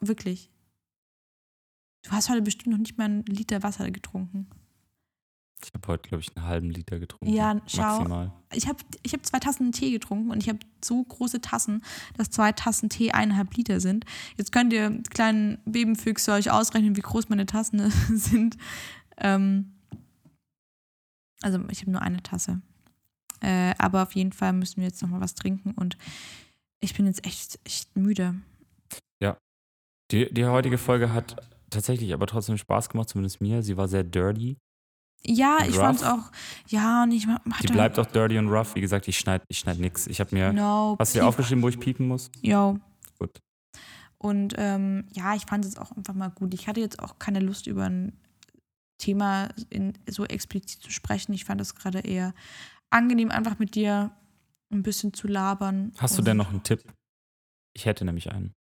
Wirklich. Du hast heute bestimmt noch nicht mal einen Liter Wasser getrunken. Ich habe heute, glaube ich, einen halben Liter getrunken. Ja, schau. Maximal. Ich habe ich hab zwei Tassen Tee getrunken und ich habe so große Tassen, dass zwei Tassen Tee eineinhalb Liter sind. Jetzt könnt ihr, kleinen Babenfüchse, euch ausrechnen, wie groß meine Tassen sind. Ähm, also ich habe nur eine Tasse. Äh, aber auf jeden Fall müssen wir jetzt nochmal was trinken und ich bin jetzt echt, echt müde. Die, die heutige Folge hat tatsächlich aber trotzdem Spaß gemacht, zumindest mir. Sie war sehr dirty. Ja, ich Rough? fand's auch, ja, und ich hatte, Die bleibt auch dirty und rough. Wie gesagt, ich schneide ich schneid nix. Ich habe mir. no, Hast du dir aufgeschrieben, wo ich piepen muss? Jo. Gut. Und ähm, ja, ich fand es auch einfach mal gut. Ich hatte jetzt auch keine Lust, über ein Thema in, so explizit zu sprechen. Ich fand es gerade eher angenehm, einfach mit dir ein bisschen zu labern. Hast du Und denn noch einen Tipp? Ich hätte nämlich einen.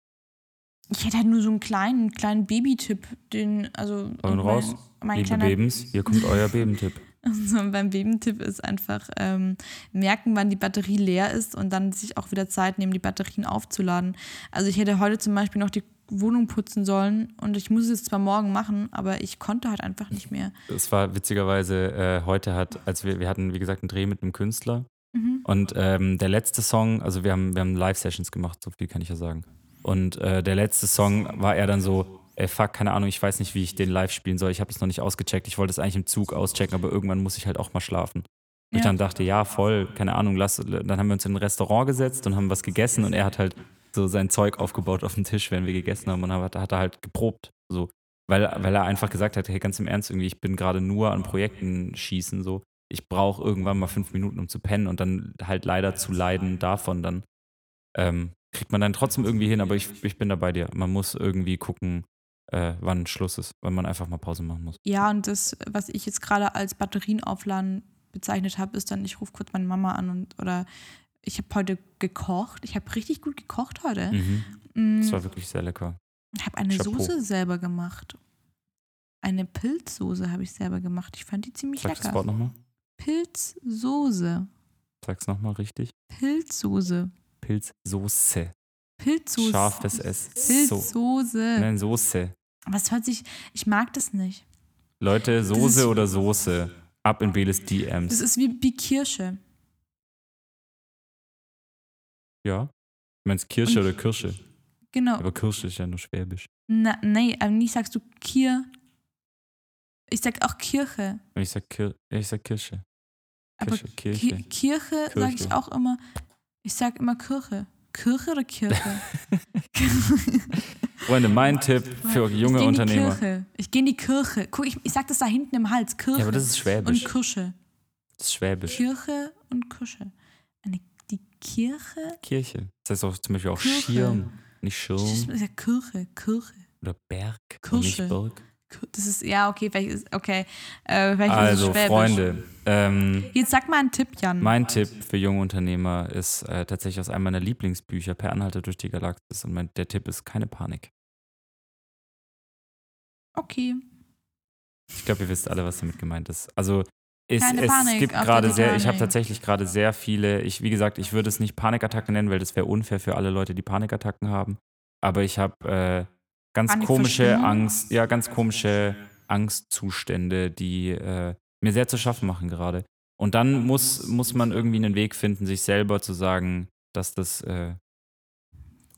Ich hätte halt nur so einen kleinen, kleinen Baby-Tipp, den, also. Ihn raus. Mein Liebe kleiner Bebens, hier kommt euer Bebentipp. Also beim Babentipp ist einfach ähm, merken, wann die Batterie leer ist und dann sich auch wieder Zeit nehmen, die Batterien aufzuladen. Also ich hätte heute zum Beispiel noch die Wohnung putzen sollen und ich muss es zwar morgen machen, aber ich konnte halt einfach nicht mehr. Es war witzigerweise, äh, heute hat, als wir, wir hatten, wie gesagt, einen Dreh mit einem Künstler. Mhm. Und ähm, der letzte Song, also wir haben, wir haben Live-Sessions gemacht, so viel kann ich ja sagen. Und äh, der letzte Song war er dann so, ey fuck, keine Ahnung, ich weiß nicht, wie ich den live spielen soll. Ich habe es noch nicht ausgecheckt. Ich wollte es eigentlich im Zug auschecken, aber irgendwann muss ich halt auch mal schlafen. Und ich Ja. dann dachte, ja, voll, keine Ahnung, lass, dann haben wir uns in ein Restaurant gesetzt und haben was gegessen und er hat halt so sein Zeug aufgebaut auf dem Tisch, wenn wir gegessen haben und hat, hat er halt geprobt. So. Weil, weil er einfach gesagt hat, hey, ganz im Ernst, irgendwie, ich bin gerade nur an Projekten schießen, so. Ich brauche irgendwann mal fünf Minuten, um zu pennen und dann halt leider zu leiden davon, dann ähm, kriegt man dann trotzdem irgendwie hin, aber ich, ich bin da bei dir. Man muss irgendwie gucken, äh, wann Schluss ist, weil man einfach mal Pause machen muss. Ja, und das, was ich jetzt gerade als Batterien aufladen bezeichnet habe, ist dann, ich rufe kurz meine Mama an und oder ich habe heute gekocht. Ich habe richtig gut gekocht heute. Mhm. Mm, Das war wirklich sehr lecker. Ich habe eine Chapeau. Soße selber gemacht. Eine Pilzsoße habe ich selber gemacht. Ich fand die ziemlich Sag das lecker. Wort nochmal. Pilzsoße. Sag's nochmal richtig. Pilzsoße. Pilzsoße. Pilzsoße. Scharfes S. So. Pilzsoße. Nein, Soße. Was hört sich. Ich mag das nicht. Leute, ist- Soße oder Soße? Ab in Beles Das DMs. ist wie, wie Kirsche. Ja. Du meinst Kirsche Und- oder Kirsche? Genau. Aber Kirsche ist ja nur Schwäbisch. Na, nee, aber nie sagst du Kir. Ich sag auch Kirche. Ich sag, Kir ich sag Kirsche. Aber Kirche, Ki Kirche. Kirche, sage ich Kirche. auch immer. Ich sag immer Kirche. Kirche oder Kirche? Freunde, mein Tipp für ich junge die Unternehmer. Kirche. Ich gehe in die Kirche. Guck, ich, ich sag das da hinten im Hals. Kirche. Ja, aber das ist Schwäbisch. und Kirche. Das ist Schwäbisch. Kirche und Kirche. Eine, die Kirche? Kirche. Das heißt auch zum Beispiel auch Kirche. Schirm, nicht Das Schirm. ist ja Kirche. Kirche. Oder Berg. Und nicht Kirsche. Berg. Das ist, ja, okay, ist, okay. Äh, Also. Freunde, ähm, Jetzt sag mal einen Tipp, Jan. mein Tipp für junge Unternehmer ist äh, tatsächlich aus einem meiner Lieblingsbücher, Per Anhalter durch die Galaxis. Und mein, der Tipp ist keine Panik. okay. Ich glaube, ihr wisst alle, was damit gemeint ist. Also es, es Panik gibt gerade sehr, ich habe tatsächlich gerade sehr viele, ich, wie gesagt, ich würde es nicht Panikattacken nennen, weil das wäre unfair für alle Leute, die Panikattacken haben. Aber ich habe äh, ganz komische Panikverstimmung? Angst, ja, ganz komische Angstzustände, die äh, mir sehr zu schaffen machen gerade. Und dann muss, muss man irgendwie einen Weg finden, sich selber zu sagen, dass das äh,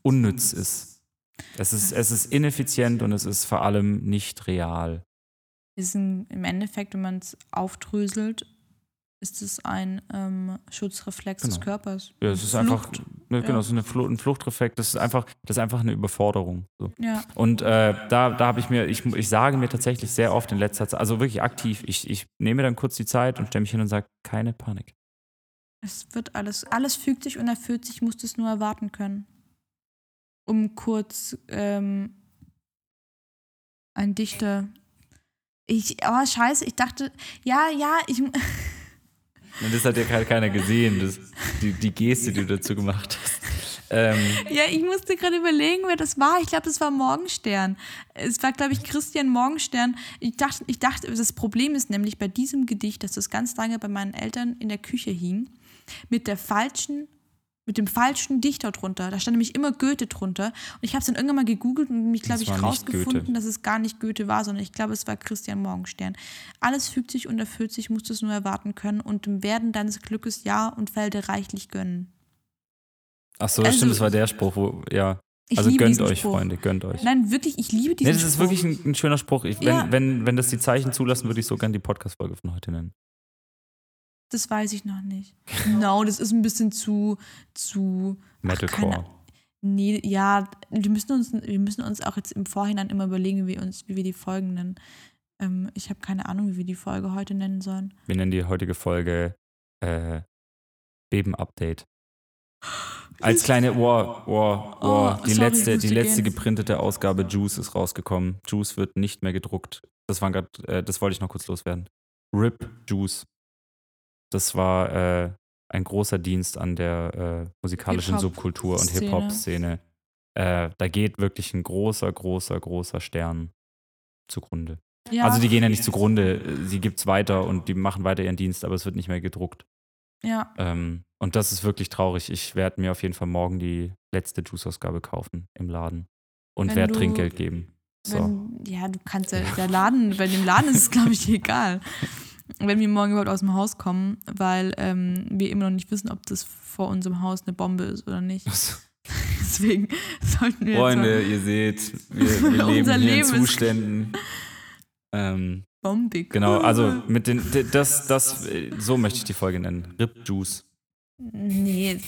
unnütz ist. Es ist, es ist ineffizient und es ist vor allem nicht real. ist ein, im Endeffekt, wenn man es aufdröselt, ist es ein ähm, Schutzreflex des Genau. Körpers. Ja, es ist einfach, Flucht. ne, genau, ja. es ist eine Flucht, ein Fluchtreflex, das ist einfach, das ist einfach eine Überforderung. So. Ja, Und äh, da, da habe ich mir, ich, ich sage mir tatsächlich sehr oft in letzter Zeit, also wirklich aktiv, ich, ich nehme dann kurz die Zeit und stelle mich hin und sage, keine Panik. es wird alles, alles fügt sich und erfüllt sich, musst es nur erwarten können. Um kurz ähm, ein Dichter. Ich, oh, scheiße, ich dachte, ja, ja, ich. Und das hat ja ke- keiner gesehen, das, die, die Geste, die du dazu gemacht hast. Ähm, Ja, ich musste gerade überlegen, wer das war. Ich glaube, das war Morgenstern. Es war, glaube ich, Christian Morgenstern. Ich dachte, ich dachte, das Problem ist nämlich bei diesem Gedicht, dass das ganz lange bei meinen Eltern in der Küche hing, mit der falschen, mit dem falschen Dichter drunter. Da stand nämlich immer Goethe drunter. Und ich habe es dann irgendwann mal gegoogelt und mich, glaube ich, rausgefunden, dass es gar nicht Goethe war, sondern ich glaube, es war Christian Morgenstern. Alles fügt sich und erfüllt sich, musst du es nur erwarten können und dem Werden deines Glückes Ja und Felde reichlich gönnen. ach so, das Also- stimmt, das war der Spruch, wo, ja. Ich Also gönnt euch, Spruch. Freunde, gönnt euch. Nein, wirklich, ich liebe diesen Nee, das ist Spruch. wirklich ein, ein schöner Spruch. Ich, wenn, Ja. wenn, wenn das die Zeichen zulassen, würde ich so gern die Podcast-Folge von heute nennen. Das weiß ich noch nicht. No, das ist ein bisschen zu, zu. Metalcore. keine- Nee, ja, wir müssen uns, wir müssen uns auch jetzt im Vorhinein immer überlegen, wie wir uns, wie wir die Folgen nennen. Ähm, ich habe keine Ahnung, wie wir die Folge heute nennen sollen. Wir nennen die heutige Folge äh, Beben-Update. Als kleine Ohr, Ohr, Ohr. Oh, die sorry, letzte, die letzte gehen. geprintete Ausgabe Juice ist rausgekommen. Juice wird nicht mehr gedruckt. Das war grad, äh, das wollte ich noch kurz loswerden. RIP Juice. Das war äh, ein großer Dienst an der äh, musikalischen Subkultur und Szene. Hip-Hop-Szene. Äh, da geht wirklich ein großer, großer, großer Stern zugrunde. Ja, Also die gehen ja nicht zugrunde, sie gibt's weiter und die machen weiter ihren Dienst, aber es wird nicht mehr gedruckt. ja, Ähm, und das ist wirklich traurig. Ich werde mir auf jeden Fall morgen die letzte Juice-Ausgabe kaufen im Laden und werde Trinkgeld geben. So. wenn, ja, du kannst ja, der Laden, bei dem Laden ist es, glaube ich, egal. Wenn wir morgen überhaupt aus dem Haus kommen, weil ähm, wir immer noch nicht wissen, ob das vor unserem Haus eine Bombe ist oder nicht. Deswegen sollten wir Freunde, ihr seht, wir, wir leben hier Leben in Zuständen. Ähm, bombig. genau, also mit den, das, das, so möchte ich die Folge nennen. Rip Juice. Nee,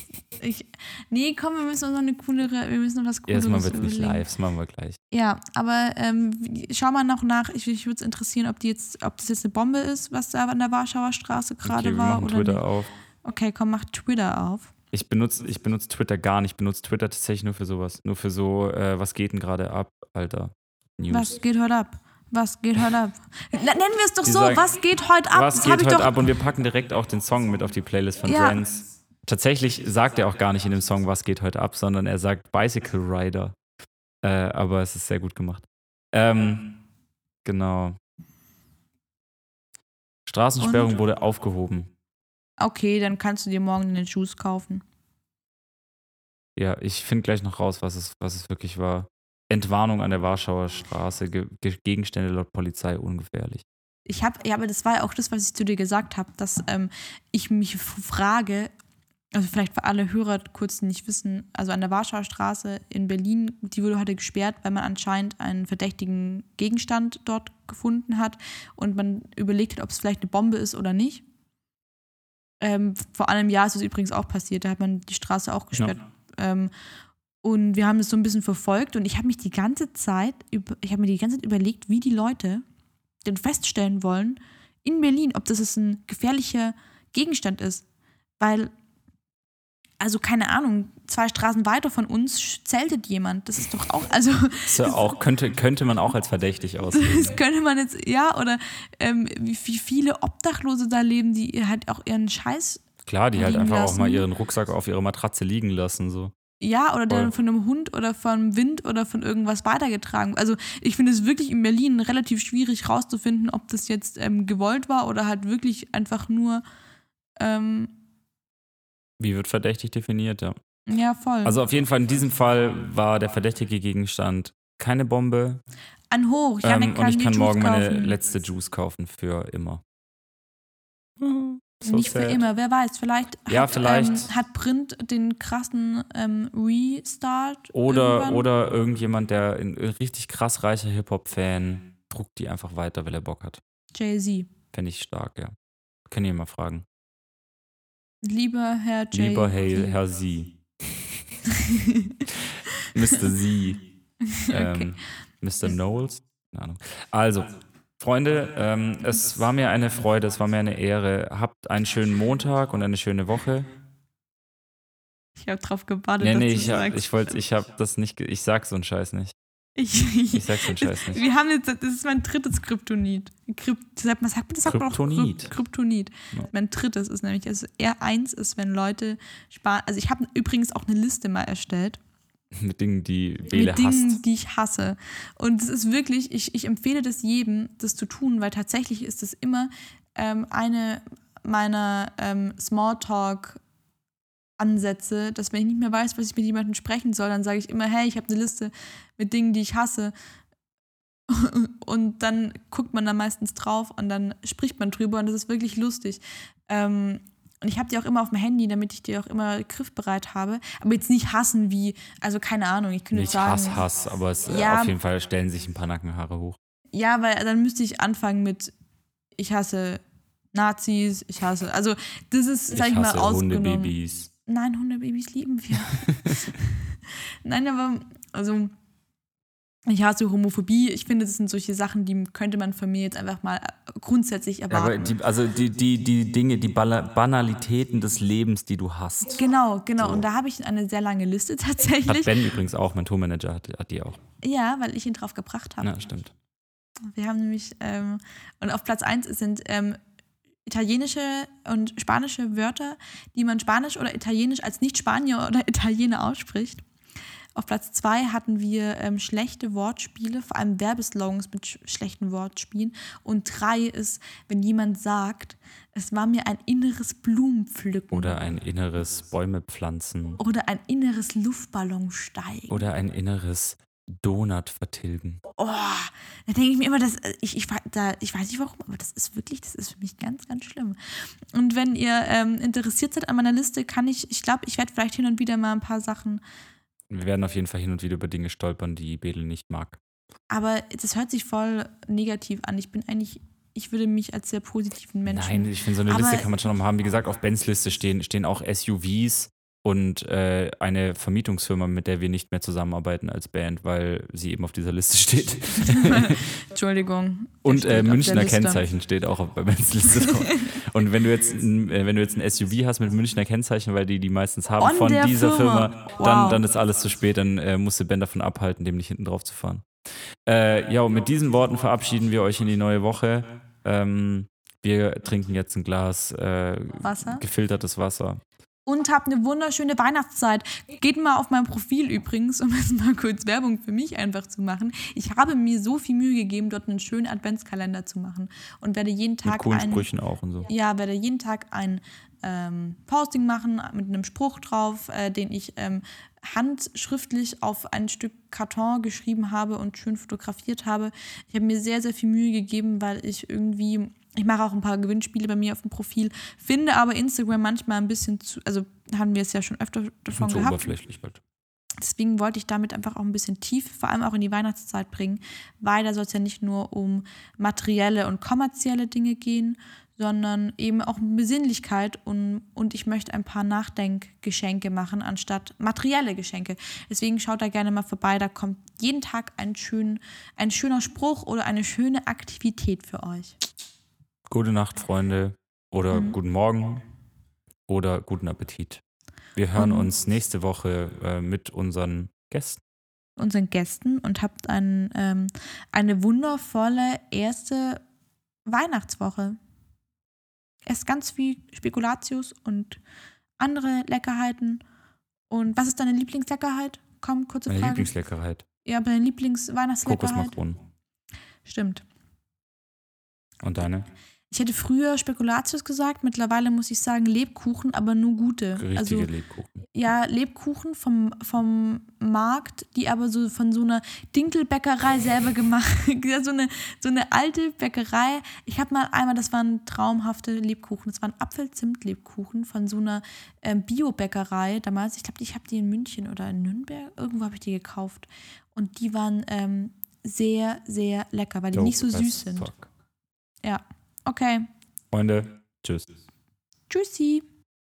ich, nee, komm, wir müssen uns noch eine coolere, wir müssen noch was Cooleres Erstmal wird nicht live, das machen wir gleich. Ja, aber ähm, schau mal noch nach. Ich, ich würde es interessieren, ob, die jetzt, ob das jetzt eine Bombe ist, was da an der Warschauer Straße gerade Okay, wir war. machen Oder Twitter nicht. auf. Okay, komm, mach Twitter auf. Ich benutze ich benutze Twitter gar nicht. Ich benutze Twitter tatsächlich nur für sowas. Nur für so, äh, was geht denn gerade ab, Alter? News. Was geht heute ab? Was geht heute ab? Nennen wir es doch Die so, sagen, was geht heute ab? Was Das geht ich heute doch, ab? Und wir packen direkt auch den Song mit auf die Playlist von Ja. Friends. Tatsächlich sagt er auch gar nicht in dem Song, was geht heute ab, sondern er sagt Bicycle Rider. Äh, aber es ist sehr gut gemacht. Ähm, genau. Straßensperrung Und? wurde aufgehoben. Okay, dann kannst du dir morgen den Juice kaufen. Ja, ich finde gleich noch raus, was es, was es wirklich war. Entwarnung an der Warschauer Straße. Ge Ge Gegenstände laut Polizei ungefährlich. Ich habe, ja, aber das war ja auch das, was ich zu dir gesagt habe, dass ähm, ich mich frage, also vielleicht für alle Hörer kurz, die nicht wissen, also an der Warschauer Straße in Berlin, die wurde heute gesperrt, weil man anscheinend einen verdächtigen Gegenstand dort gefunden hat und man überlegt hat, ob es vielleicht eine Bombe ist oder nicht. Ähm, vor einem Jahr ist es übrigens auch passiert, da hat man die Straße auch gesperrt. Ähm, und wir haben das so ein bisschen verfolgt und ich habe mich die ganze Zeit, ich habe mir die ganze Zeit überlegt, wie die Leute denn feststellen wollen in Berlin, ob das jetzt ein gefährlicher Gegenstand ist. Weil, also keine Ahnung, zwei Straßen weiter von uns zeltet jemand. Das ist doch auch, also Ist ja auch, könnte, könnte man auch als verdächtig auslegen. das könnte man jetzt, ja, oder ähm, wie, wie viele Obdachlose da leben, die halt auch ihren Scheiß, Klar, die halt einfach auch lassen. mal ihren Rucksack auf ihrer Matratze liegen lassen. So. ja, oder dann von einem Hund oder vom Wind oder von irgendwas weitergetragen. Also ich finde es wirklich in Berlin relativ schwierig rauszufinden, ob das jetzt ähm, gewollt war oder halt wirklich einfach nur, ähm, Wie wird verdächtig definiert, ja. ja, voll. Also auf jeden Fall in diesem Fall war der verdächtige Gegenstand keine Bombe. An hoch. Ähm, Janik und ich kann Juice morgen meine kaufen. letzte Juice kaufen für immer. So Nicht für sad. immer, wer weiß. Vielleicht, Ja, hat, vielleicht. Ähm, hat Print den krassen ähm, Restart. Oder, irgendwann. oder irgendjemand, der ein richtig krass reicher Hip-Hop-Fan druckt die einfach weiter, weil er Bock hat. Jay-Z. Fände ich stark, ja. Können ihr mal fragen. Lieber Herr Jay. Lieber Herr, Herr Sie. Mr. Sie. Ähm, Mr. Knowles? Keine Ahnung. Also, Freunde, ähm, es war mir eine Freude, es war mir eine Ehre. Habt einen schönen Montag und eine schöne Woche. Ich habe drauf gewartet, Nee, dass nee, du ich, hab- ich wollte, ich hab das nicht, ich sag so einen Scheiß nicht. Ich, Ich sag so einen Scheiß nicht. Wir haben jetzt, das ist mein drittes Kryptonit. Krypt, sagt man, sagt man das sagt man auch Kryptonit. Kryp- Kryptonit. Ja. Mein drittes ist nämlich, also R1 ist, wenn Leute sparen. Also ich habe übrigens auch eine Liste mal erstellt. Mit Dingen, die Bele mit Dingen, hasst. die ich hasse. Und es ist wirklich, ich, ich empfehle das jedem, das zu tun, weil tatsächlich ist es immer ähm, eine meiner ähm, Smalltalk-Ansätze, dass wenn ich nicht mehr weiß, was ich mit jemandem sprechen soll, dann sage ich immer, hey, ich habe eine Liste mit Dingen, die ich hasse. Und dann guckt man da meistens drauf und dann spricht man drüber und das ist wirklich lustig. Ähm, und ich habe die auch immer auf dem Handy, damit ich die auch immer griffbereit habe. Aber jetzt nicht hassen wie, also keine Ahnung, ich könnte Nicht sagen. Hass, Hass, aber es, äh, Ja. auf jeden Fall stellen sich ein paar Nackenhaare hoch. Ja, weil dann müsste ich anfangen mit, ich hasse Nazis, ich hasse, also das ist, sag ich, ich mal, ausgenommen. Hundebabys. Nein, Hundebabys lieben wir. Nein, aber, also, ich hasse Homophobie. Ich finde, das sind solche Sachen, die könnte man von mir jetzt einfach mal äh, grundsätzlich Aber erwarten. die, also die, die, die Dinge, die Banalitäten des Lebens, die du hast. genau, genau. So. Und da habe ich eine sehr lange Liste Hat tatsächlich. Ben übrigens auch, mein Tourmanager hat, hat die auch. Ja, weil ich ihn drauf gebracht habe. Ja, stimmt. Wir haben nämlich, ähm, und auf Platz 1 sind ähm, italienische und spanische Wörter, die man Spanisch oder Italienisch als Nicht-Spanier oder Italiener ausspricht. Auf Platz 2 hatten wir ähm, schlechte Wortspiele, vor allem Werbeslogans mit sch schlechten Wortspielen. Und 3 ist, wenn jemand sagt, es war mir ein inneres Blumenpflücken Oder ein inneres Bäume pflanzen. oder ein inneres Luftballonsteigen. Oder ein inneres Donut vertilgen. Oh, da denke ich mir immer, das, ich, ich, wei- da, ich weiß nicht warum, aber das ist wirklich, das ist für mich ganz, ganz schlimm. Und wenn ihr ähm, interessiert seid an meiner Liste, kann ich, ich glaube, ich werde vielleicht hin und wieder mal ein paar Sachen, Wir werden auf jeden Fall hin und wieder über Dinge stolpern, die Bedel nicht mag. aber das hört sich voll negativ an. Ich bin eigentlich, ich würde mich als sehr positiven Menschen. Nein, ich finde, so eine Aber- Liste kann man schon noch haben. Wie gesagt, auf Bens Liste stehen, stehen auch SUVs und äh, eine Vermietungsfirma, mit der wir nicht mehr zusammenarbeiten als Band, weil sie eben auf dieser Liste steht. Entschuldigung. Und äh, Münchner. Kennzeichen steht auch auf bei Bens Liste drauf. Und wenn du jetzt ein, äh, wenn du jetzt ein SUV hast mit Münchner Kennzeichen, weil die die meistens haben Von von dieser Firma. Firma, Wow. dann, dann ist alles zu spät, dann äh, musst du Ben davon abhalten, dem nicht hinten drauf zu fahren. Äh, ja, und mit diesen Worten verabschieden wir euch in die neue Woche. Ähm, wir trinken jetzt ein Glas äh, Wasser. gefiltertes Wasser. Und habt eine wunderschöne Weihnachtszeit. Geht mal auf mein Profil übrigens, um jetzt mal kurz Werbung für mich einfach zu machen. Ich habe mir so viel Mühe gegeben, dort einen schönen Adventskalender zu machen. Und werde jeden Mit Tag coolen einen, Sprüchen auch und so. ja, werde jeden Tag ein ähm, Posting machen mit einem Spruch drauf, äh, den ich ähm, handschriftlich auf ein Stück Karton geschrieben habe und schön fotografiert habe. Ich habe mir sehr, sehr viel Mühe gegeben, weil ich irgendwie, ich mache auch ein paar Gewinnspiele bei mir auf dem Profil, finde aber Instagram manchmal ein bisschen zu, also haben wir es ja schon öfter davon zu gehabt. oberflächlich bald. Deswegen wollte ich damit einfach auch ein bisschen tief, vor allem auch in die Weihnachtszeit bringen, weil da soll es ja nicht nur um materielle und kommerzielle Dinge gehen, sondern eben auch Besinnlichkeit und, und ich möchte ein paar Nachdenkgeschenke machen, anstatt materielle Geschenke. Deswegen schaut da gerne mal vorbei, da kommt jeden Tag ein, schön, ein schöner Spruch oder eine schöne Aktivität für euch. Gute Nacht, Freunde. Oder Mhm. guten Morgen. Oder guten Appetit. Wir hören Und- uns nächste Woche äh, mit unseren Gästen. unseren Gästen und habt ein, ähm, eine wundervolle erste Weihnachtswoche. Esst ganz viel Spekulatius und andere Leckerheiten. Und was ist deine Lieblingsleckerheit? Komm, kurze Meine Frage. Lieblingsleckerheit. ja, deine Lieblingsweihnachtsleckerheit? Kokosmakronen. Stimmt. Und deine? Ich hätte früher Spekulatius gesagt, mittlerweile muss ich sagen Lebkuchen, aber nur gute. Richtige also Lebkuchen. ja, Lebkuchen vom, vom Markt, die aber so von so einer Dinkelbäckerei selber gemacht. So, eine, so eine alte Bäckerei. Ich habe mal einmal, das waren traumhafte Lebkuchen. Das waren Apfelzimt-Lebkuchen von so einer ähm, Bio-Bäckerei damals. Ich glaube, ich habe die in München oder in Nürnberg. Irgendwo habe ich die gekauft. Und die waren ähm, sehr, sehr lecker, weil die nicht so süß sind. fuck. Ja. Okay. Freunde, tschüss. Tschüssi.